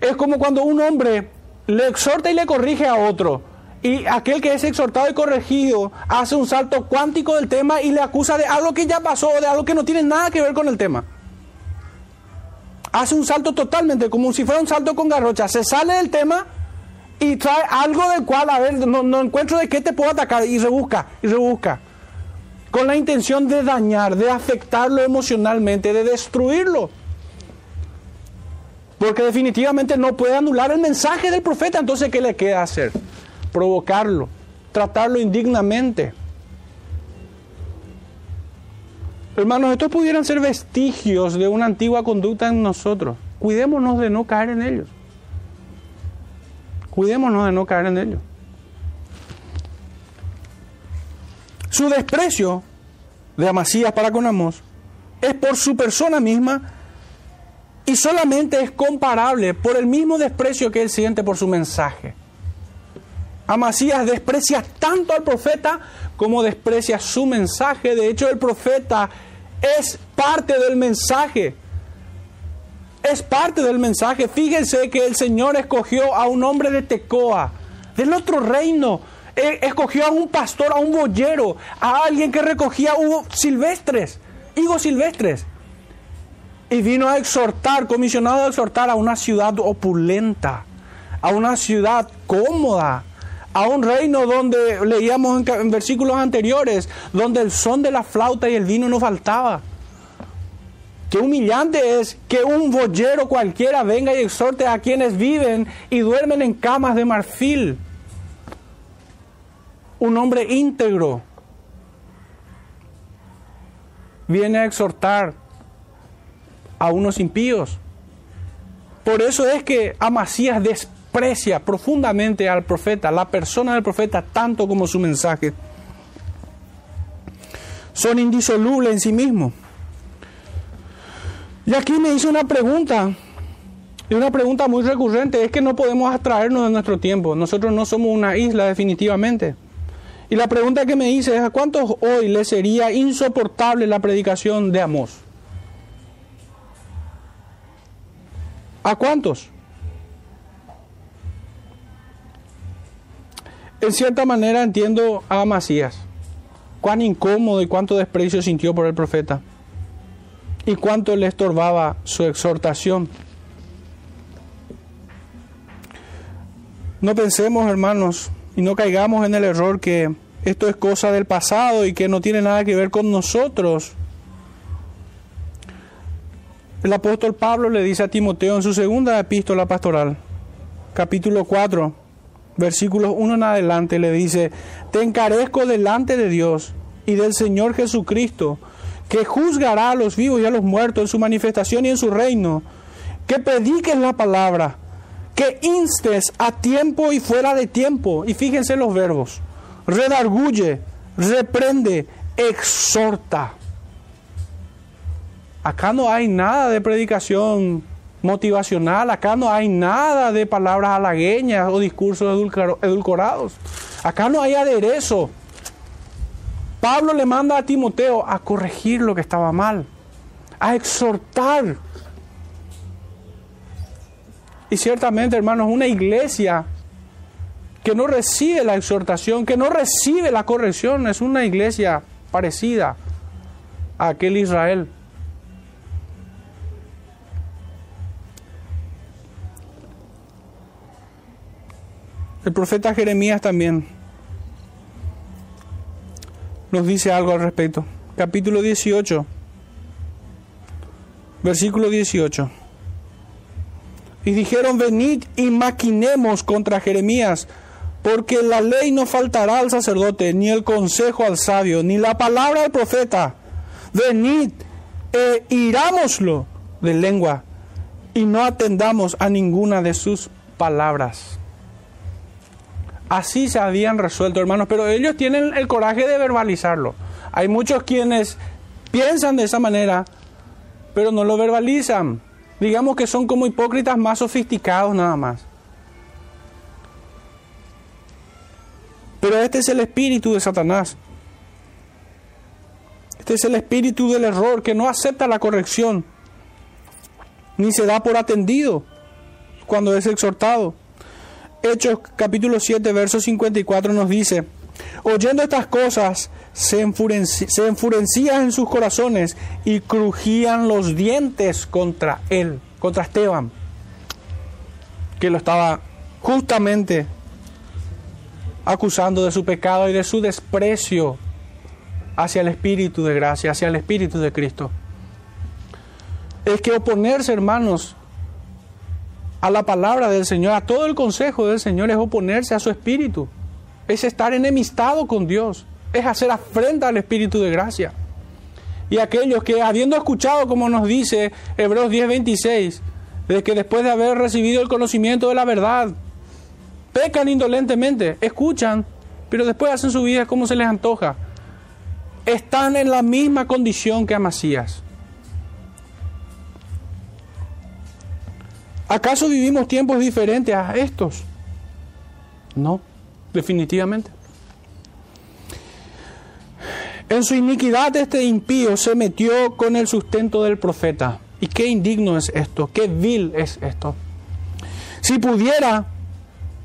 es como cuando un hombre le exhorta y le corrige a otro. Y aquel que es exhortado y corregido hace un salto cuántico del tema y le acusa de algo que ya pasó, de algo que no tiene nada que ver con el tema. Hace un salto totalmente, como si fuera un salto con garrocha. Se sale del tema y trae algo del cual, a ver, no, no encuentro de qué te puedo atacar. Y rebusca, y rebusca. Con la intención de dañar, de afectarlo emocionalmente, de destruirlo. Porque definitivamente no puede anular el mensaje del profeta, entonces ¿qué le queda hacer? Provocarlo, tratarlo indignamente. Hermanos, estos pudieran ser vestigios de una antigua conducta en nosotros. Cuidémonos de no caer en ellos. Cuidémonos de no caer en ellos. Su desprecio de Amasías para con Amos es por su persona misma y solamente es comparable por el mismo desprecio que él siente por su mensaje. Amasías desprecia tanto al profeta como desprecia su mensaje. De hecho, el profeta es parte del mensaje. Es parte del mensaje. Fíjense que el Señor escogió a un hombre de Tecoa, del otro reino. Escogió a un pastor, a un boyero, a alguien que recogía higos silvestres, higos silvestres y vino a exhortar, comisionado a exhortar a una ciudad opulenta, a una ciudad cómoda, a un reino donde leíamos en, versículos anteriores, donde el son de la flauta y el vino no faltaba. Qué humillante es que un boyero cualquiera venga y exhorte a quienes viven y duermen en camas de marfil. Un hombre íntegro viene a exhortar a unos impíos. Por eso es que Amasías desprecia profundamente al profeta, la persona del profeta, tanto como su mensaje. Son indisolubles en sí mismos. Y aquí me hizo una pregunta, y una pregunta muy recurrente, es que no podemos abstraernos de nuestro tiempo. Nosotros no somos una isla definitivamente. Y la pregunta que me hice es, ¿a cuántos hoy les sería insoportable la predicación de Amós? ¿A cuántos? En cierta manera entiendo a Amasías, cuán incómodo y cuánto desprecio sintió por el profeta y cuánto le estorbaba su exhortación. No pensemos, hermanos, y no caigamos en el error que esto es cosa del pasado y que no tiene nada que ver con nosotros el apóstol Pablo le dice a Timoteo en su segunda epístola pastoral, capítulo 4, versículos 1 en adelante, le dice, te encarezco delante de Dios y del Señor Jesucristo, que juzgará a los vivos y a los muertos en su manifestación y en su reino, que prediques la palabra, que instes a tiempo y fuera de tiempo. Y fíjense los verbos, redarguye, reprende, exhorta. Acá no hay nada de predicación motivacional, acá no hay nada de palabras halagueñas o discursos edulcorados. Acá no hay aderezo. Pablo le manda a Timoteo a corregir lo que estaba mal, a exhortar. Y ciertamente, hermanos, una iglesia que no recibe la exhortación, que no recibe la corrección, es una iglesia parecida a aquel Israel El profeta Jeremías también nos dice algo al respecto. capítulo 18, versículo 18. Y dijeron, venid y maquinemos contra Jeremías, porque la ley no faltará al sacerdote, ni el consejo al sabio, ni la palabra al profeta. Venid e irámoslo de lengua, y no atendamos a ninguna de sus palabras. Así se habían resuelto, hermanos, pero ellos tienen el coraje de verbalizarlo. Hay muchos quienes piensan de esa manera, pero no lo verbalizan. Digamos que son como hipócritas más sofisticados nada más. Pero este es el espíritu de Satanás. Este es el espíritu del error que no acepta la corrección, ni se da por atendido cuando es exhortado. Hechos capítulo 7, verso 54 nos dice, oyendo estas cosas, se, enfurecían en sus corazones y crujían los dientes contra él, contra Esteban, que lo estaba justamente acusando de su pecado y de su desprecio hacia el Espíritu de gracia, hacia el Espíritu de Cristo. Es que oponerse, hermanos, a la palabra del Señor, a todo el consejo del Señor, es oponerse a su Espíritu, es estar enemistado con Dios es hacer afrenta al Espíritu de gracia. Y aquellos que, habiendo escuchado, como nos dice Hebreos 10:26, de que después de haber recibido el conocimiento de la verdad, pecan indolentemente, escuchan, pero después hacen su vida como se les antoja. Están en la misma condición que Amasías. ¿Acaso vivimos tiempos diferentes a estos? No, definitivamente. En su iniquidad este impío se metió con el sustento del profeta. ¿Y qué indigno es esto? ¿Qué vil es esto? Si pudiera,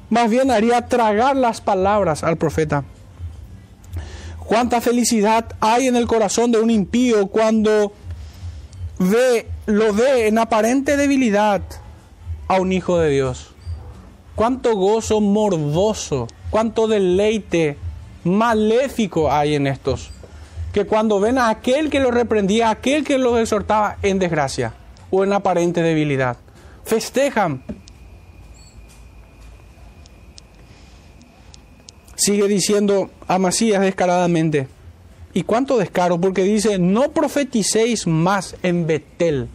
más bien haría tragar las palabras al profeta. Cuánta felicidad hay en el corazón de un impío cuando ve, lo ve en aparente debilidad a un hijo de Dios. Cuánto gozo morboso, cuánto deleite maléfico hay en estos que cuando ven a aquel que lo reprendía, aquel que lo exhortaba en desgracia o en aparente debilidad, festejan. Sigue diciendo Amasías descaradamente. ¿Y cuánto descaro? Porque dice, no profeticéis más en Betel.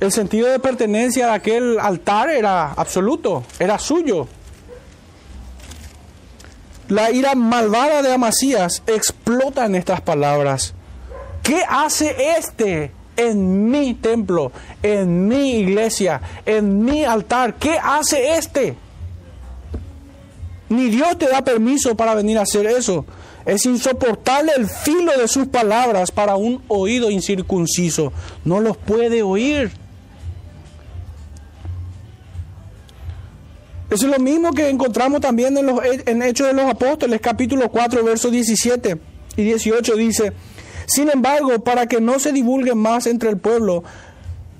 El sentido de pertenencia de aquel altar era absoluto, era suyo. La ira malvada de Amasías explota en estas palabras. ¿Qué hace este en mi templo, en mi iglesia, en mi altar? ¿Qué hace este? Ni Dios te da permiso para venir a hacer eso. Es insoportable el filo de sus palabras para un oído incircunciso. No los puede oír. Eso es lo mismo que encontramos también en, los, en Hechos de los Apóstoles, capítulo 4, versos 17 y 18 dice, sin embargo, para que no se divulgue más entre el pueblo,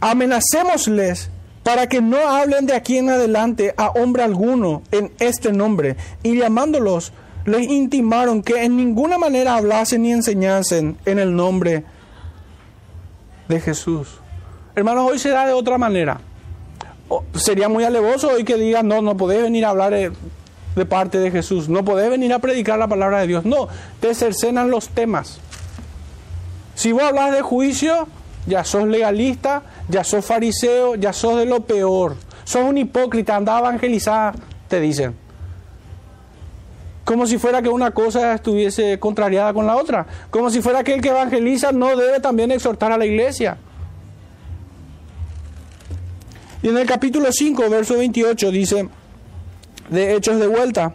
amenacémosles para que no hablen de aquí en adelante a hombre alguno en este nombre. Y llamándolos, les intimaron que en ninguna manera hablasen ni enseñasen en el nombre de Jesús. Hermanos, hoy se da de otra manera sería muy alevoso hoy que digan, no, no podés venir a hablar de, parte de Jesús, no podés venir a predicar la palabra de Dios. No, te cercenan los temas. Si vos hablas de juicio, ya sos legalista, ya sos fariseo, ya sos de lo peor. Sos un hipócrita, anda a evangelizar, te dicen. Como si fuera que una cosa estuviese contrariada con la otra. Como si fuera que el que evangeliza no debe también exhortar a la iglesia. Y en el capítulo 5, verso 28 dice, de Hechos de vuelta,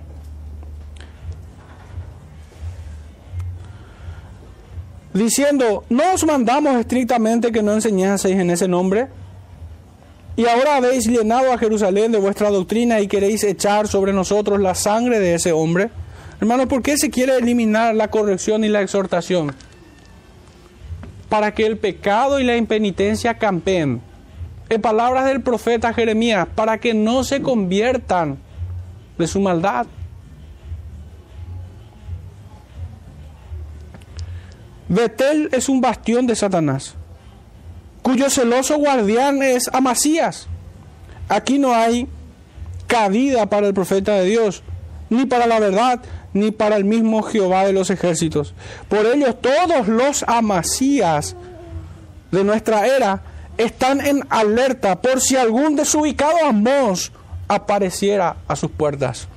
diciendo, no os mandamos estrictamente que no enseñaseis en ese nombre, y ahora habéis llenado a Jerusalén de vuestra doctrina y queréis echar sobre nosotros la sangre de ese hombre. Hermanos, ¿por qué se quiere eliminar la corrección y la exhortación? Para que el pecado y la impenitencia campeen en palabras del profeta Jeremías, para que no se conviertan de su maldad. Betel es un bastión de Satanás, cuyo celoso guardián es Amasías. Aquí no hay cabida para el profeta de Dios, ni para la verdad, ni para el mismo Jehová de los ejércitos. Por ello todos los Amasías de nuestra era están en alerta por si algún desubicado Amós apareciera a sus puertas.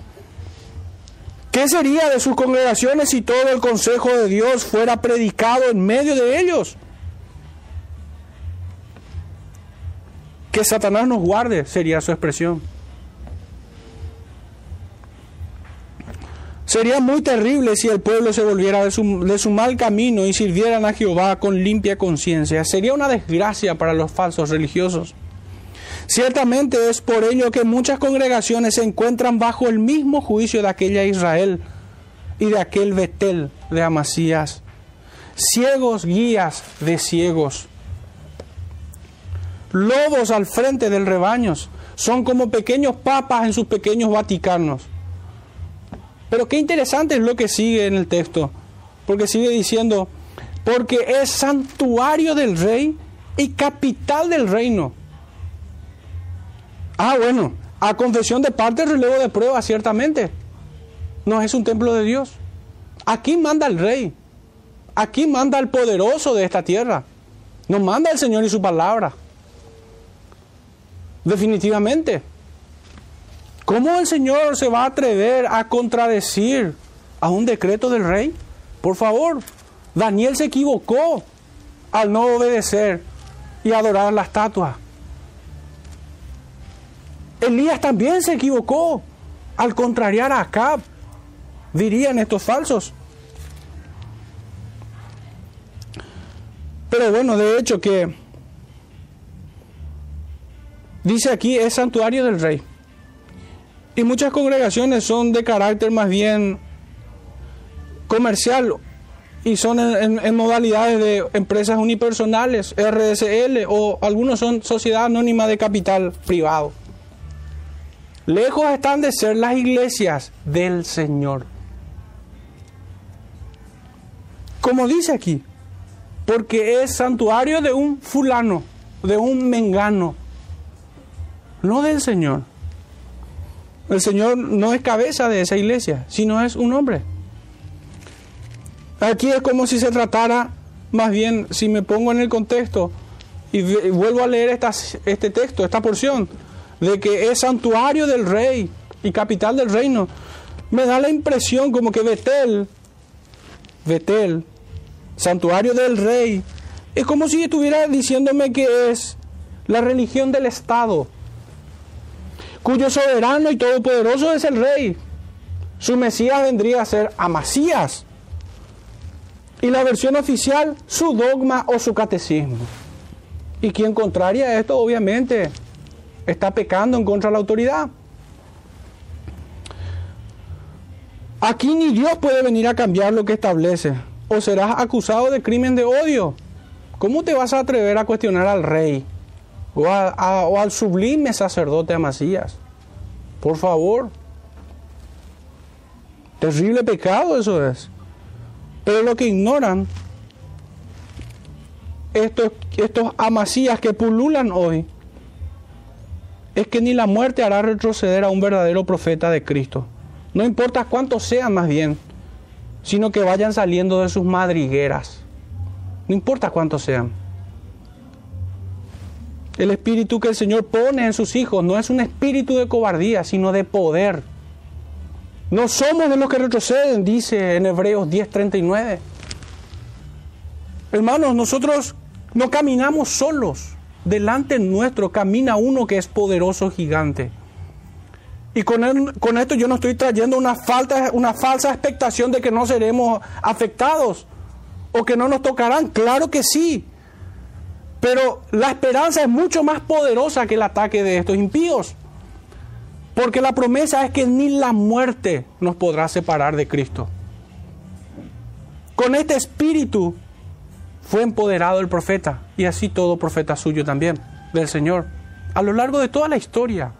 ¿Qué sería de sus congregaciones si todo el consejo de Dios fuera predicado en medio de ellos? Que Satanás nos guarde, sería su expresión. Sería muy terrible si el pueblo se volviera de su, mal camino y sirvieran a Jehová con limpia conciencia. Sería una desgracia para los falsos religiosos. Ciertamente es por ello que muchas congregaciones se encuentran bajo el mismo juicio de aquella Israel y de aquel Betel de Amasías. Ciegos guías de ciegos. Lobos al frente del rebaño. Son como pequeños papas en sus pequeños vaticanos pero qué interesante es lo que sigue en el texto, porque sigue diciendo, porque es santuario del rey y capital del reino. Ah, bueno, a confesión de parte, relevo de prueba, ciertamente. No es un templo de Dios. Aquí manda el rey. Aquí manda el poderoso de esta tierra. Nos manda el Señor y su palabra. Definitivamente. ¿Cómo el Señor se va a atrever a contradecir a un decreto del rey? Por favor, Daniel se equivocó al no obedecer y adorar la estatua. Elías también se equivocó al contrariar a Acab, dirían estos falsos. Pero bueno, de hecho que dice aquí es santuario del rey. Y muchas congregaciones son de carácter más bien comercial y son en, modalidades de empresas unipersonales, RSL, o algunos son sociedad anónima de capital privado. Lejos están de ser las iglesias del Señor. Como dice aquí, porque es santuario de un fulano, de un mengano, no del Señor. El Señor no es cabeza de esa iglesia, sino es un hombre. Aquí es como si se tratara, más bien, si me pongo en el contexto y, vuelvo a leer este texto, esta porción, de que es santuario del rey y capital del reino, me da la impresión como que Betel, Betel, santuario del rey, es como si estuviera diciéndome que es la religión del Estado cuyo soberano y todopoderoso es el rey. Su Mesías vendría a ser Amasías. Y la versión oficial, su dogma o su catecismo. Y quien contraria esto, obviamente, está pecando en contra de la autoridad. Aquí ni Dios puede venir a cambiar lo que establece. O serás acusado de crimen de odio. ¿Cómo te vas a atrever a cuestionar al rey? O, al sublime sacerdote Amasías. Por favor. Terrible pecado eso es. Pero lo que ignoran estos, estos amasías que pululan hoy es que ni la muerte hará retroceder a un verdadero profeta de Cristo. No importa cuántos sean más bien, sino que vayan saliendo de sus madrigueras. No importa cuántos sean. El espíritu que el Señor pone en sus hijos no es un espíritu de cobardía, sino de poder. No somos de los que retroceden, dice en Hebreos 10:39. Hermanos, nosotros no caminamos solos. Delante nuestro camina uno que es poderoso gigante. Y con, esto yo no estoy trayendo una, falta, una falsa expectación de que no seremos afectados o que no nos tocarán. Claro que sí. Pero la esperanza es mucho más poderosa que el ataque de estos impíos. Porque la promesa es que ni la muerte nos podrá separar de Cristo. Con este espíritu fue empoderado el profeta y así todo profeta suyo también, del Señor. A lo largo de toda la historia,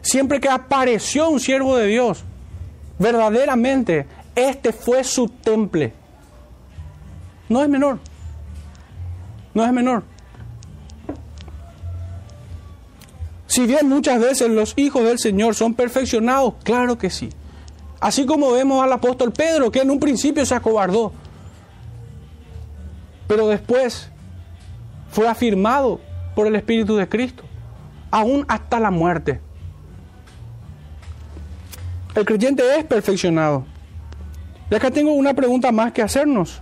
siempre que apareció un siervo de Dios, verdaderamente, este fue su temple No es menor. No es menor. Si bien muchas veces los hijos del Señor son perfeccionados, claro que sí. Así como vemos al apóstol Pedro, que en un principio se acobardó, pero después fue afirmado por el Espíritu de Cristo, aún hasta la muerte. El creyente es perfeccionado. Y acá tengo una pregunta más que hacernos.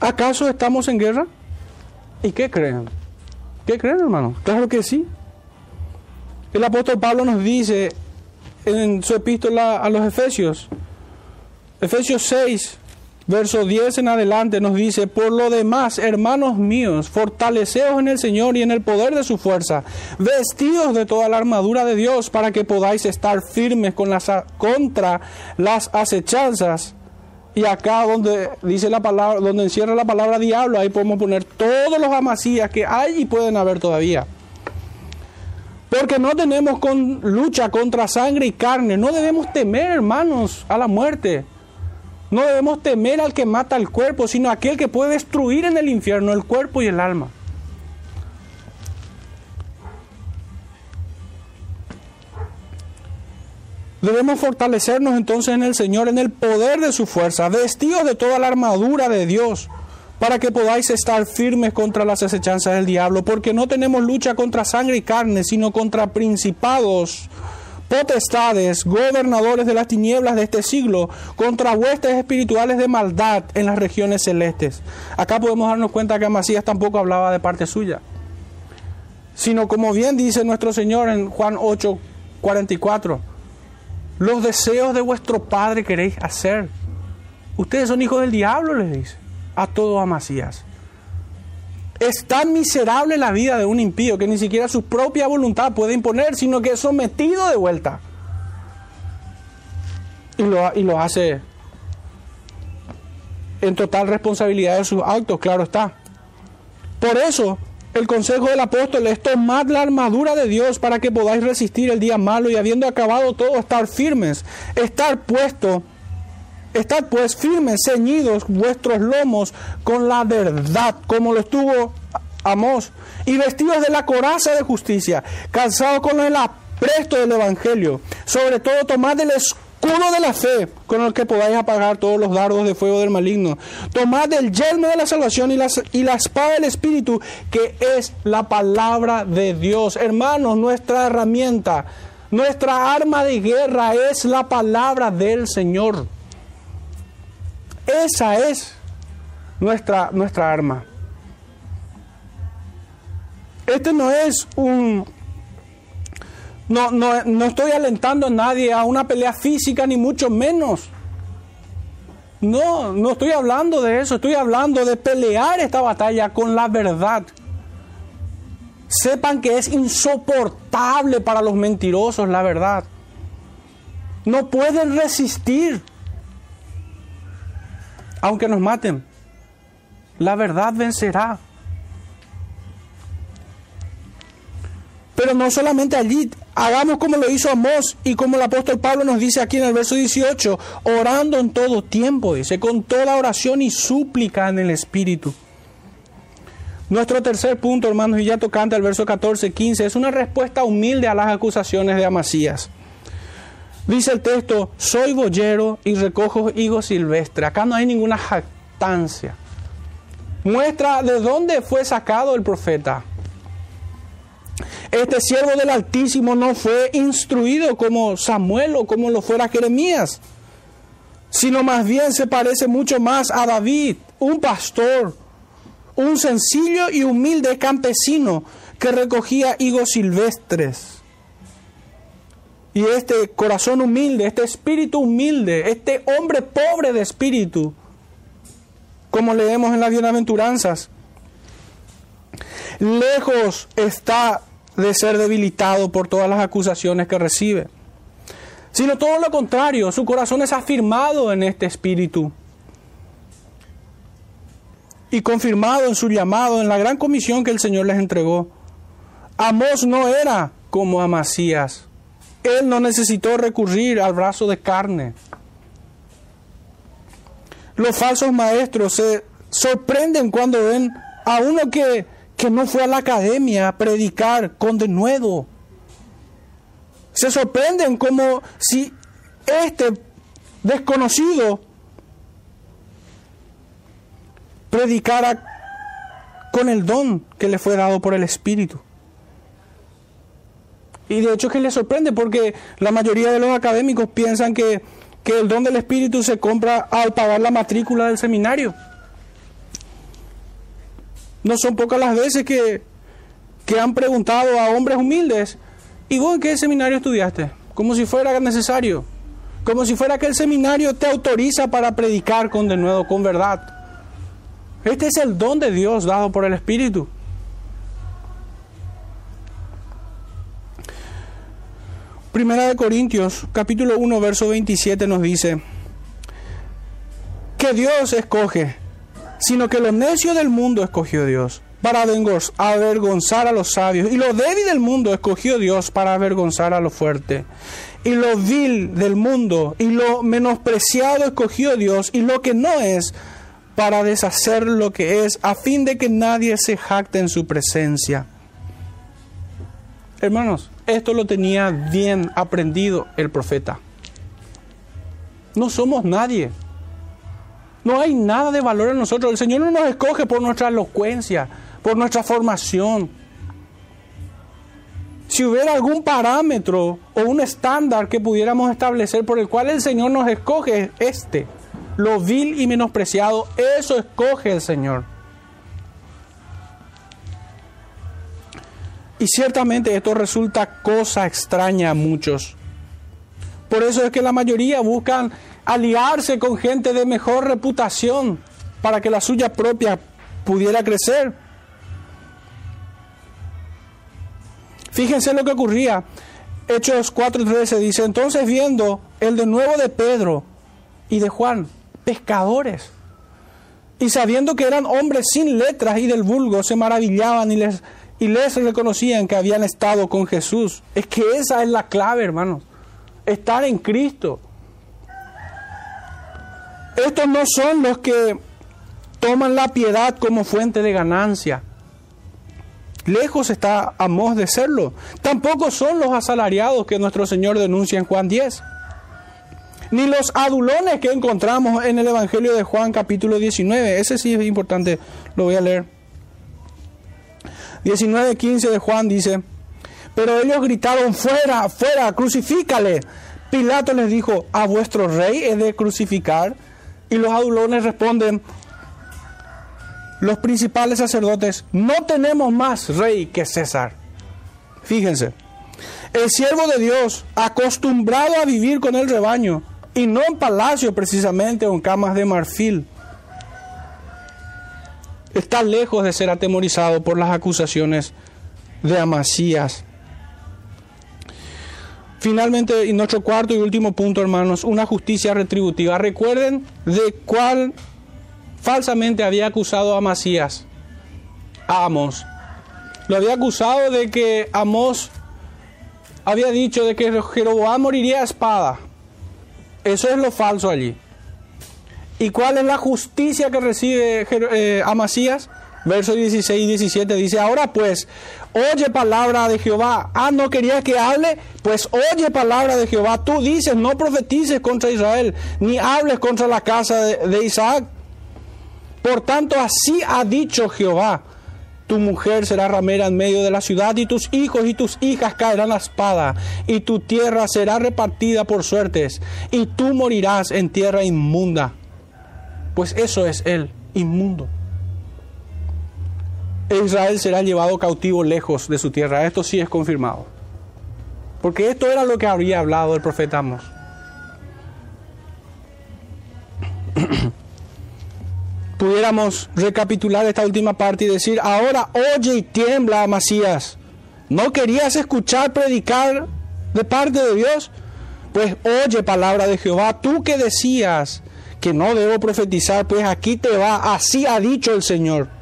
¿Acaso estamos en guerra? ¿Y qué creen? ¿Qué creen, hermano? Claro que sí. El apóstol Pablo nos dice en su epístola a los Efesios, Efesios 6, verso 10 en adelante nos dice, por lo demás, hermanos míos, fortaleceos en el Señor y en el poder de su fuerza, vestidos de toda la armadura de Dios para que podáis estar firmes contra las acechanzas. Y acá donde dice la palabra, donde encierra la palabra diablo, ahí podemos poner todos los amasías que hay y pueden haber todavía. Porque no tenemos con, lucha contra sangre y carne. No debemos temer, hermanos, a la muerte. No debemos temer al que mata el cuerpo, sino aquel que puede destruir en el infierno el cuerpo y el alma. Debemos fortalecernos entonces en el Señor, en el poder de su fuerza, vestidos de toda la armadura de Dios, para que podáis estar firmes contra las acechanzas del diablo, porque no tenemos lucha contra sangre y carne, sino contra principados potestades, gobernadores de las tinieblas de este siglo, contra huestes espirituales de maldad en las regiones celestes. Acá podemos darnos cuenta que Amasías tampoco hablaba de parte suya, sino como bien dice nuestro Señor en Juan 8, 44, los deseos de vuestro Padre queréis hacer. Ustedes son hijos del diablo, les dice a todo Amasías. Es tan miserable la vida de un impío que ni siquiera su propia voluntad puede imponer, sino que es sometido de vuelta. Y lo, y lo hace en total responsabilidad de sus actos, claro está. Por eso, el consejo del apóstol es tomad la armadura de Dios para que podáis resistir el día malo y habiendo acabado todo, estar firmes, estar puesto Estad pues firmes, ceñidos vuestros lomos con la verdad, como lo estuvo Amós, y vestidos de la coraza de justicia, calzados con el apresto del Evangelio. Sobre todo tomad el escudo de la fe, con el que podáis apagar todos los dardos de fuego del maligno. Tomad el yelmo de la salvación y la, y la espada del Espíritu, que es la palabra de Dios. Hermanos, nuestra herramienta, nuestra arma de guerra es la palabra del Señor. Esa es nuestra, nuestra arma. Este no es un... No, no, no estoy alentando a nadie a una pelea física, ni mucho menos. No, no estoy hablando de eso, estoy hablando de pelear esta batalla con la verdad. Sepan que es insoportable para los mentirosos la verdad. No pueden resistir aunque nos maten. La verdad vencerá. Pero no solamente allí, hagamos como lo hizo Amós y como el apóstol Pablo nos dice aquí en el verso 18, orando en todo tiempo, dice, con toda oración y súplica en el Espíritu. Nuestro tercer punto, hermanos, y ya tocante al verso 14, 15, es una respuesta humilde a las acusaciones de Amasías. Dice el texto, soy boyero y recojo higos silvestre. Acá no hay ninguna jactancia. Muestra de dónde fue sacado el profeta. Este siervo del Altísimo no fue instruido como Samuel o como lo fuera Jeremías, sino más bien se parece mucho más a David, un pastor, un sencillo y humilde campesino que recogía higos silvestres. Y este corazón humilde, este espíritu humilde, este hombre pobre de espíritu, como leemos en las bienaventuranzas, lejos está de ser debilitado por todas las acusaciones que recibe, sino todo lo contrario, su corazón es afirmado en este espíritu y confirmado en su llamado, en la gran comisión que el Señor les entregó. Amós no era como Amasías él no necesitó recurrir al brazo de carne. los falsos maestros se sorprenden cuando ven a uno que, que no fue a la academia a predicar con denuedo. Se sorprenden como si este desconocido predicara con el don que le fue dado por el Espíritu. Y de hecho que le sorprende porque la mayoría de los académicos piensan que, que el don del Espíritu se compra al pagar la matrícula del seminario. No son pocas las veces que, que han preguntado a hombres humildes, ¿y vos en qué seminario estudiaste? Como si fuera necesario, como si fuera que el seminario te autoriza para predicar con de nuevo, con verdad. Este es el don de Dios dado por el Espíritu. Primera de Corintios, capítulo 1, verso 27 nos dice que Dios escoge, sino que lo necio del mundo escogió Dios para avergonzar a los sabios, y lo débil del mundo escogió Dios para avergonzar a lo fuerte, y lo vil del mundo y lo menospreciado escogió Dios, y lo que no es para deshacer lo que es, a fin de que nadie se jacte en su presencia. Hermanos, esto lo tenía bien aprendido el profeta. No somos nadie. No hay nada de valor en nosotros. El Señor no nos escoge por nuestra elocuencia, por nuestra formación. Si hubiera algún parámetro o un estándar que pudiéramos establecer por el cual el Señor nos escoge, este, lo vil y menospreciado, eso escoge el Señor. Y ciertamente esto resulta cosa extraña a muchos. Por eso es que la mayoría buscan aliarse con gente de mejor reputación para que la suya propia pudiera crecer. Fíjense lo que ocurría. Hechos 4:13 dice, entonces viendo el de nuevo de Pedro y de Juan, pescadores, y sabiendo que eran hombres sin letras y del vulgo, se maravillaban y les y les reconocían que habían estado con Jesús. Es que esa es la clave, hermanos. Estar en Cristo. Estos no son los que toman la piedad como fuente de ganancia. Lejos está Amós de serlo. Tampoco son los asalariados que nuestro Señor denuncia en Juan 10. Ni los adulones que encontramos en el Evangelio de Juan capítulo 19. Ese sí es importante, lo voy a leer. 19.15 de Juan dice, pero ellos gritaron, fuera, fuera, crucifícale. Pilato les dijo, ¿a vuestro rey he de crucificar? Y los adulones responden, los principales sacerdotes, no tenemos más rey que César. Fíjense, el siervo de Dios, acostumbrado a vivir con el rebaño, y no en palacio precisamente o en camas de marfil, está lejos de ser atemorizado por las acusaciones de Amasías. Finalmente, y nuestro cuarto y último punto, hermanos, una justicia retributiva. Recuerden de cuál falsamente había acusado a Amasías, a Amos. Lo había acusado de que Amos había dicho de que Jeroboam moriría a espada. Eso es lo falso allí. ¿Y cuál es la justicia que recibe eh, Amasías? Versos 16 y 17 dice, ahora pues, oye palabra de Jehová. Ah, no quería que hable, pues oye palabra de Jehová. Tú dices, no profetices contra Israel, ni hables contra la casa de, de Isaac. Por tanto, así ha dicho Jehová. Tu mujer será ramera en medio de la ciudad y tus hijos y tus hijas caerán a espada y tu tierra será repartida por suertes y tú morirás en tierra inmunda pues eso es él, inmundo. Israel será llevado cautivo lejos de su tierra. Esto sí es confirmado. Porque esto era lo que había hablado el profeta Amos. Pudiéramos recapitular esta última parte y decir, ahora oye y tiembla, Amasías. ¿No querías escuchar predicar de parte de Dios? Pues oye palabra de Jehová. Tú que decías, que no debo profetizar, pues aquí te va, así ha dicho el Señor.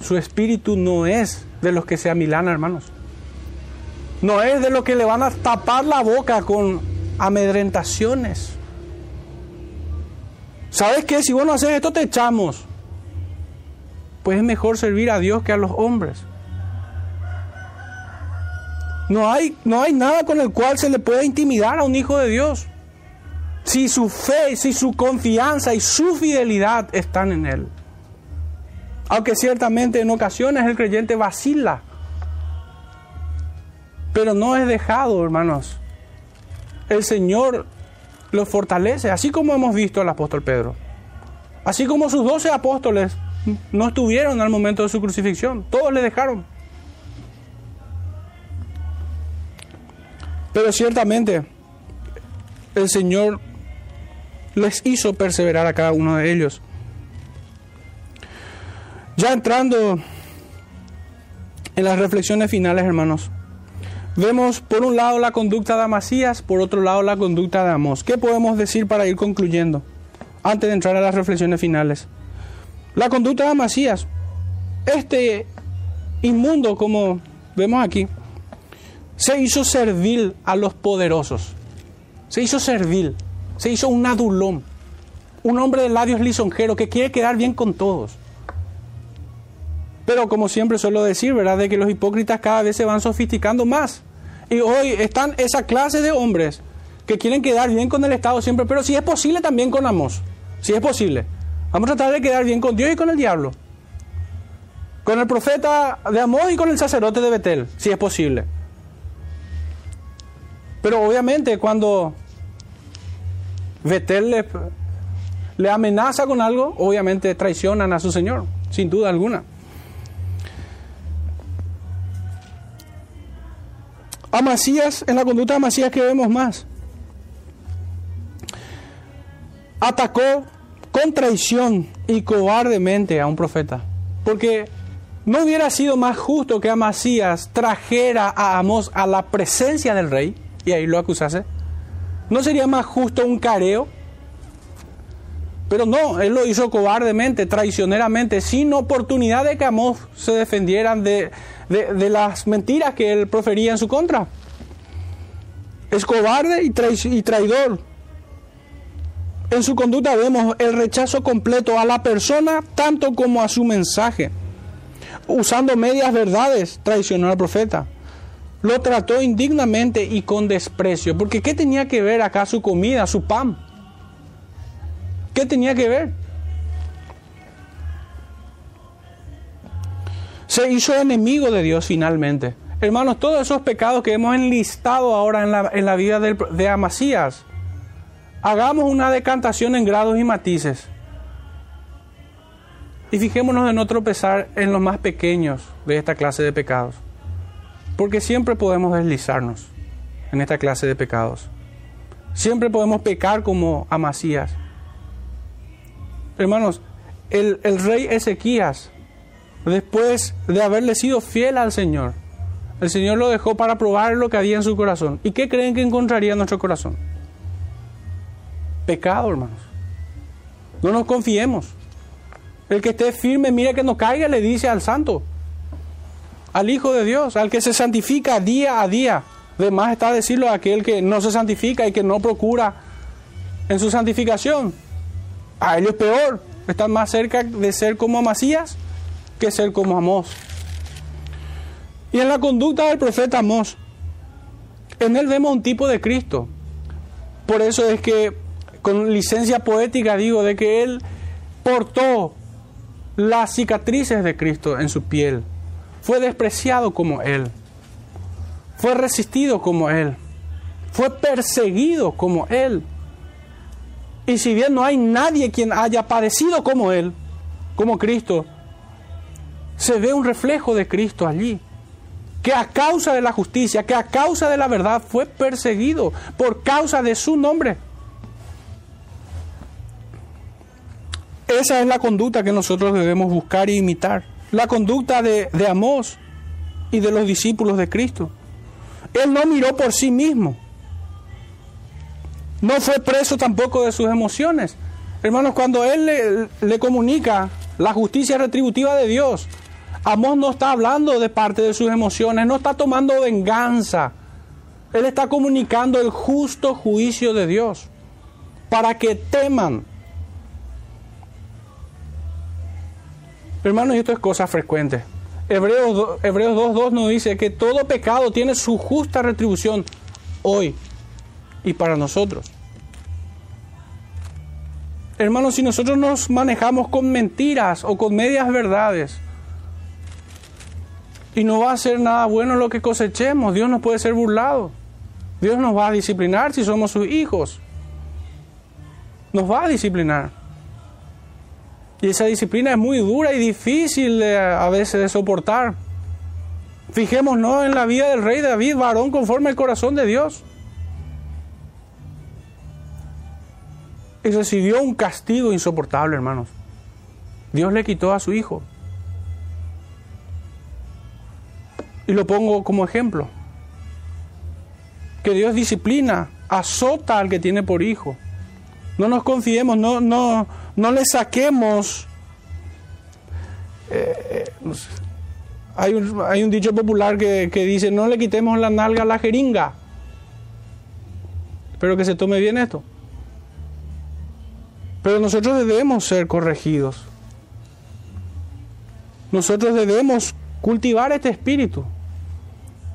Su espíritu no es de los que se amilanan, hermanos. No es de los que le van a tapar la boca con amedrentaciones. ¿Sabes qué? Si vos no haces esto, te echamos. Pues es mejor servir a Dios que a los hombres. No hay, no hay nada con el cual se le pueda intimidar a un hijo de Dios. Si su fe, si su confianza y su fidelidad están en Él. Aunque ciertamente en ocasiones el creyente vacila. Pero no es dejado, hermanos. El Señor lo fortalece, así como hemos visto al apóstol Pedro. Así como sus doce apóstoles no estuvieron al momento de su crucifixión, todos le dejaron. Pero ciertamente el Señor les hizo perseverar a cada uno de ellos. Ya entrando en las reflexiones finales, hermanos, vemos por un lado la conducta de Amasías, por otro lado la conducta de Amós. ¿Qué podemos decir para ir concluyendo antes de entrar a las reflexiones finales? La conducta de Amasías, este inmundo, como vemos aquí, se hizo servil a los poderosos. Se hizo servil, se hizo un adulón, un hombre de labios lisonjeros que quiere quedar bien con todos. Pero como siempre suelo decir, ¿verdad? De que los hipócritas cada vez se van sofisticando más. Y hoy están esa clase de hombres que quieren quedar bien con el Estado siempre, pero si es posible también con Amos. Si es posible. Vamos a tratar de quedar bien con Dios y con el diablo. Con el profeta de Amós y con el sacerdote de Betel, si es posible. Pero obviamente cuando Betel le, le amenaza con algo, obviamente traicionan a su Señor, sin duda alguna. Amasías, en la conducta de Amasías que vemos más, atacó con traición y cobardemente a un profeta. Porque no hubiera sido más justo que Amasías trajera a Amós a la presencia del rey y ahí lo acusase. ¿No sería más justo un careo? Pero no, él lo hizo cobardemente, traicioneramente, sin oportunidad de que Amós se defendieran de, de, las mentiras que él profería en su contra. Es cobarde y, y traidor. En su conducta vemos el rechazo completo a la persona tanto como a su mensaje. Usando medias verdades, traicionó al profeta. Lo trató indignamente y con desprecio. Porque ¿qué tenía que ver acá su comida, su pan? ¿Qué tenía que ver? se hizo enemigo de Dios finalmente. Hermanos, todos esos pecados que hemos enlistado ahora en la, en la vida de, de Amasías, hagamos una decantación en grados y matices. Y fijémonos en no tropezar en los más pequeños de esta clase de pecados. Porque siempre podemos deslizarnos en esta clase de pecados. Siempre podemos pecar como Amasías. Hermanos, el, el rey Ezequías después de haberle sido fiel al Señor. El Señor lo dejó para probar lo que había en su corazón. ¿Y qué creen que encontraría en nuestro corazón? Pecado, hermanos. No nos confiemos. El que esté firme, mire que no caiga, le dice al santo, al Hijo de Dios, al que se santifica día a día. Además está decirlo a aquel que no se santifica y que no procura en su santificación. A ellos peor, están más cerca de ser como Amasías que ser como Amós. Y en la conducta del profeta Amós, en él vemos un tipo de Cristo. Por eso es que con licencia poética digo de que él portó las cicatrices de Cristo en su piel. Fue despreciado como él. Fue resistido como él. Fue perseguido como él. Y si bien no hay nadie quien haya padecido como él, como Cristo, se ve un reflejo de Cristo allí, que a causa de la justicia, que a causa de la verdad fue perseguido por causa de su nombre. Esa es la conducta que nosotros debemos buscar e imitar. La conducta de, de Amós y de los discípulos de Cristo. Él no miró por sí mismo. No fue preso tampoco de sus emociones. Hermanos, cuando Él le, comunica la justicia retributiva de Dios, Amós no está hablando de parte de sus emociones, no está tomando venganza. Él está comunicando el justo juicio de Dios para que teman Hermanos, y esto es cosa frecuente. Hebreos, Hebreos 2.2 nos dice que todo pecado tiene su justa retribución hoy y para nosotros. Hermanos, si nosotros nos manejamos con mentiras o con medias verdades, y no va a ser nada bueno lo que cosechemos, Dios nos puede ser burlado. Dios nos va a disciplinar si somos sus hijos. Nos va a disciplinar. Y esa disciplina es muy dura y difícil a veces de soportar. Fijémonos en la vida del rey David, varón conforme al corazón de Dios. Y recibió un castigo insoportable, hermanos. Dios le quitó a su hijo. Y lo pongo como ejemplo. Que Dios disciplina, azota al que tiene por hijo. No nos confiemos, no, no, no le saquemos. Eh, eh, hay, un, dicho popular que, que dice, no le quitemos la nalga a la jeringa. Espero que se tome bien esto. Pero nosotros debemos ser corregidos. Nosotros debemos cultivar este espíritu.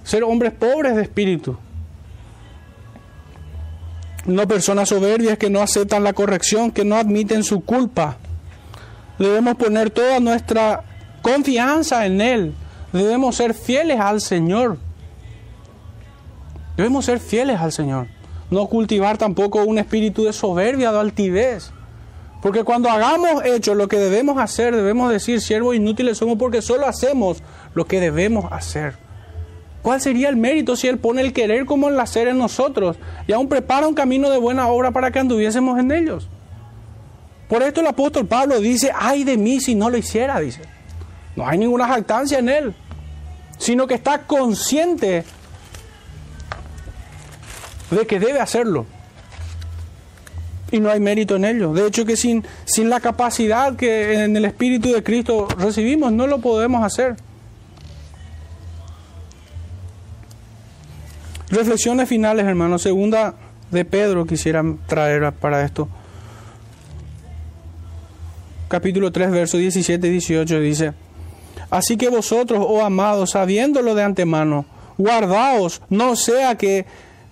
Ser hombres pobres de espíritu. No personas soberbias que no aceptan la corrección, que no admiten su culpa. Debemos poner toda nuestra confianza en Él. Debemos ser fieles al Señor. Debemos ser fieles al Señor. No cultivar tampoco un espíritu de soberbia, de altivez. Porque cuando hagamos hecho lo que debemos hacer, debemos decir, siervos inútiles somos porque solo hacemos lo que debemos hacer. ¿Cuál sería el mérito si Él pone el querer como el hacer en nosotros y aún prepara un camino de buena obra para que anduviésemos en ellos? Por esto el apóstol Pablo dice, ay de mí si no lo hiciera, dice. No hay ninguna jactancia en Él, sino que está consciente de que debe hacerlo y no hay mérito en ello. De hecho que sin, sin la capacidad que en el Espíritu de Cristo recibimos, no lo podemos hacer. Reflexiones finales, hermanos. Segunda de Pedro quisiera traer para esto. Capítulo 3, verso 17 y 18 dice, Así que vosotros, oh amados, sabiéndolo de antemano, guardaos, no sea que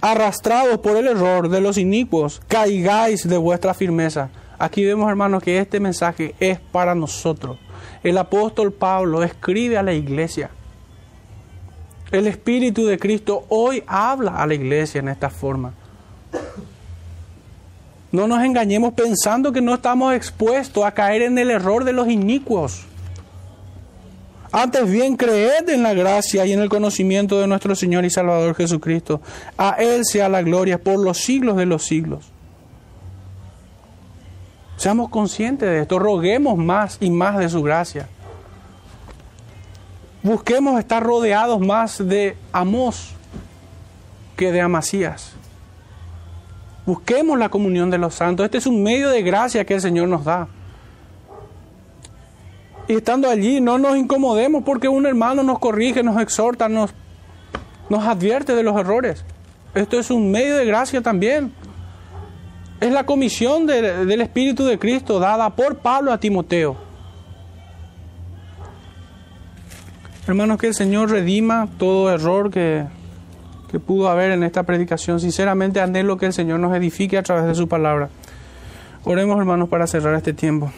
arrastrados por el error de los inicuos, caigáis de vuestra firmeza. Aquí vemos, hermanos, que este mensaje es para nosotros. El apóstol Pablo escribe a la iglesia. El Espíritu de Cristo hoy habla a la iglesia en esta forma. No nos engañemos pensando que no estamos expuestos a caer en el error de los inicuos. Antes bien, creed en la gracia y en el conocimiento de nuestro Señor y Salvador Jesucristo. A Él sea la gloria por los siglos de los siglos. Seamos conscientes de esto, roguemos más y más de su gracia. Busquemos estar rodeados más de Amós que de Amasías. Busquemos la comunión de los santos. Este es un medio de gracia que el Señor nos da y estando allí no nos incomodemos porque un hermano nos corrige, nos exhorta, nos, nos advierte de los errores. Esto es un medio de gracia también. Es la comisión del Espíritu de Cristo dada por Pablo a Timoteo. Hermanos, que el Señor redima todo error que, que pudo haber en esta predicación. Sinceramente anhelo que el Señor nos edifique a través de su palabra. Oremos, hermanos, para cerrar este tiempo.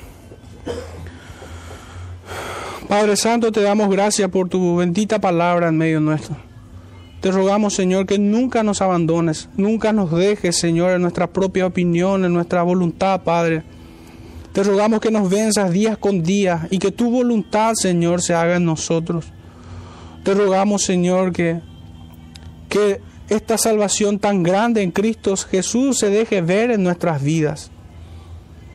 Padre Santo, te damos gracias por tu bendita palabra en medio nuestro. Te rogamos, Señor, que nunca nos abandones, nunca nos dejes, Señor, en nuestra propia opinión, en nuestra voluntad, Padre. Te rogamos que nos venzas día con día y que tu voluntad, Señor, se haga en nosotros. Te rogamos, Señor, que, que esta salvación tan grande en Cristo Jesús se deje ver en nuestras vidas.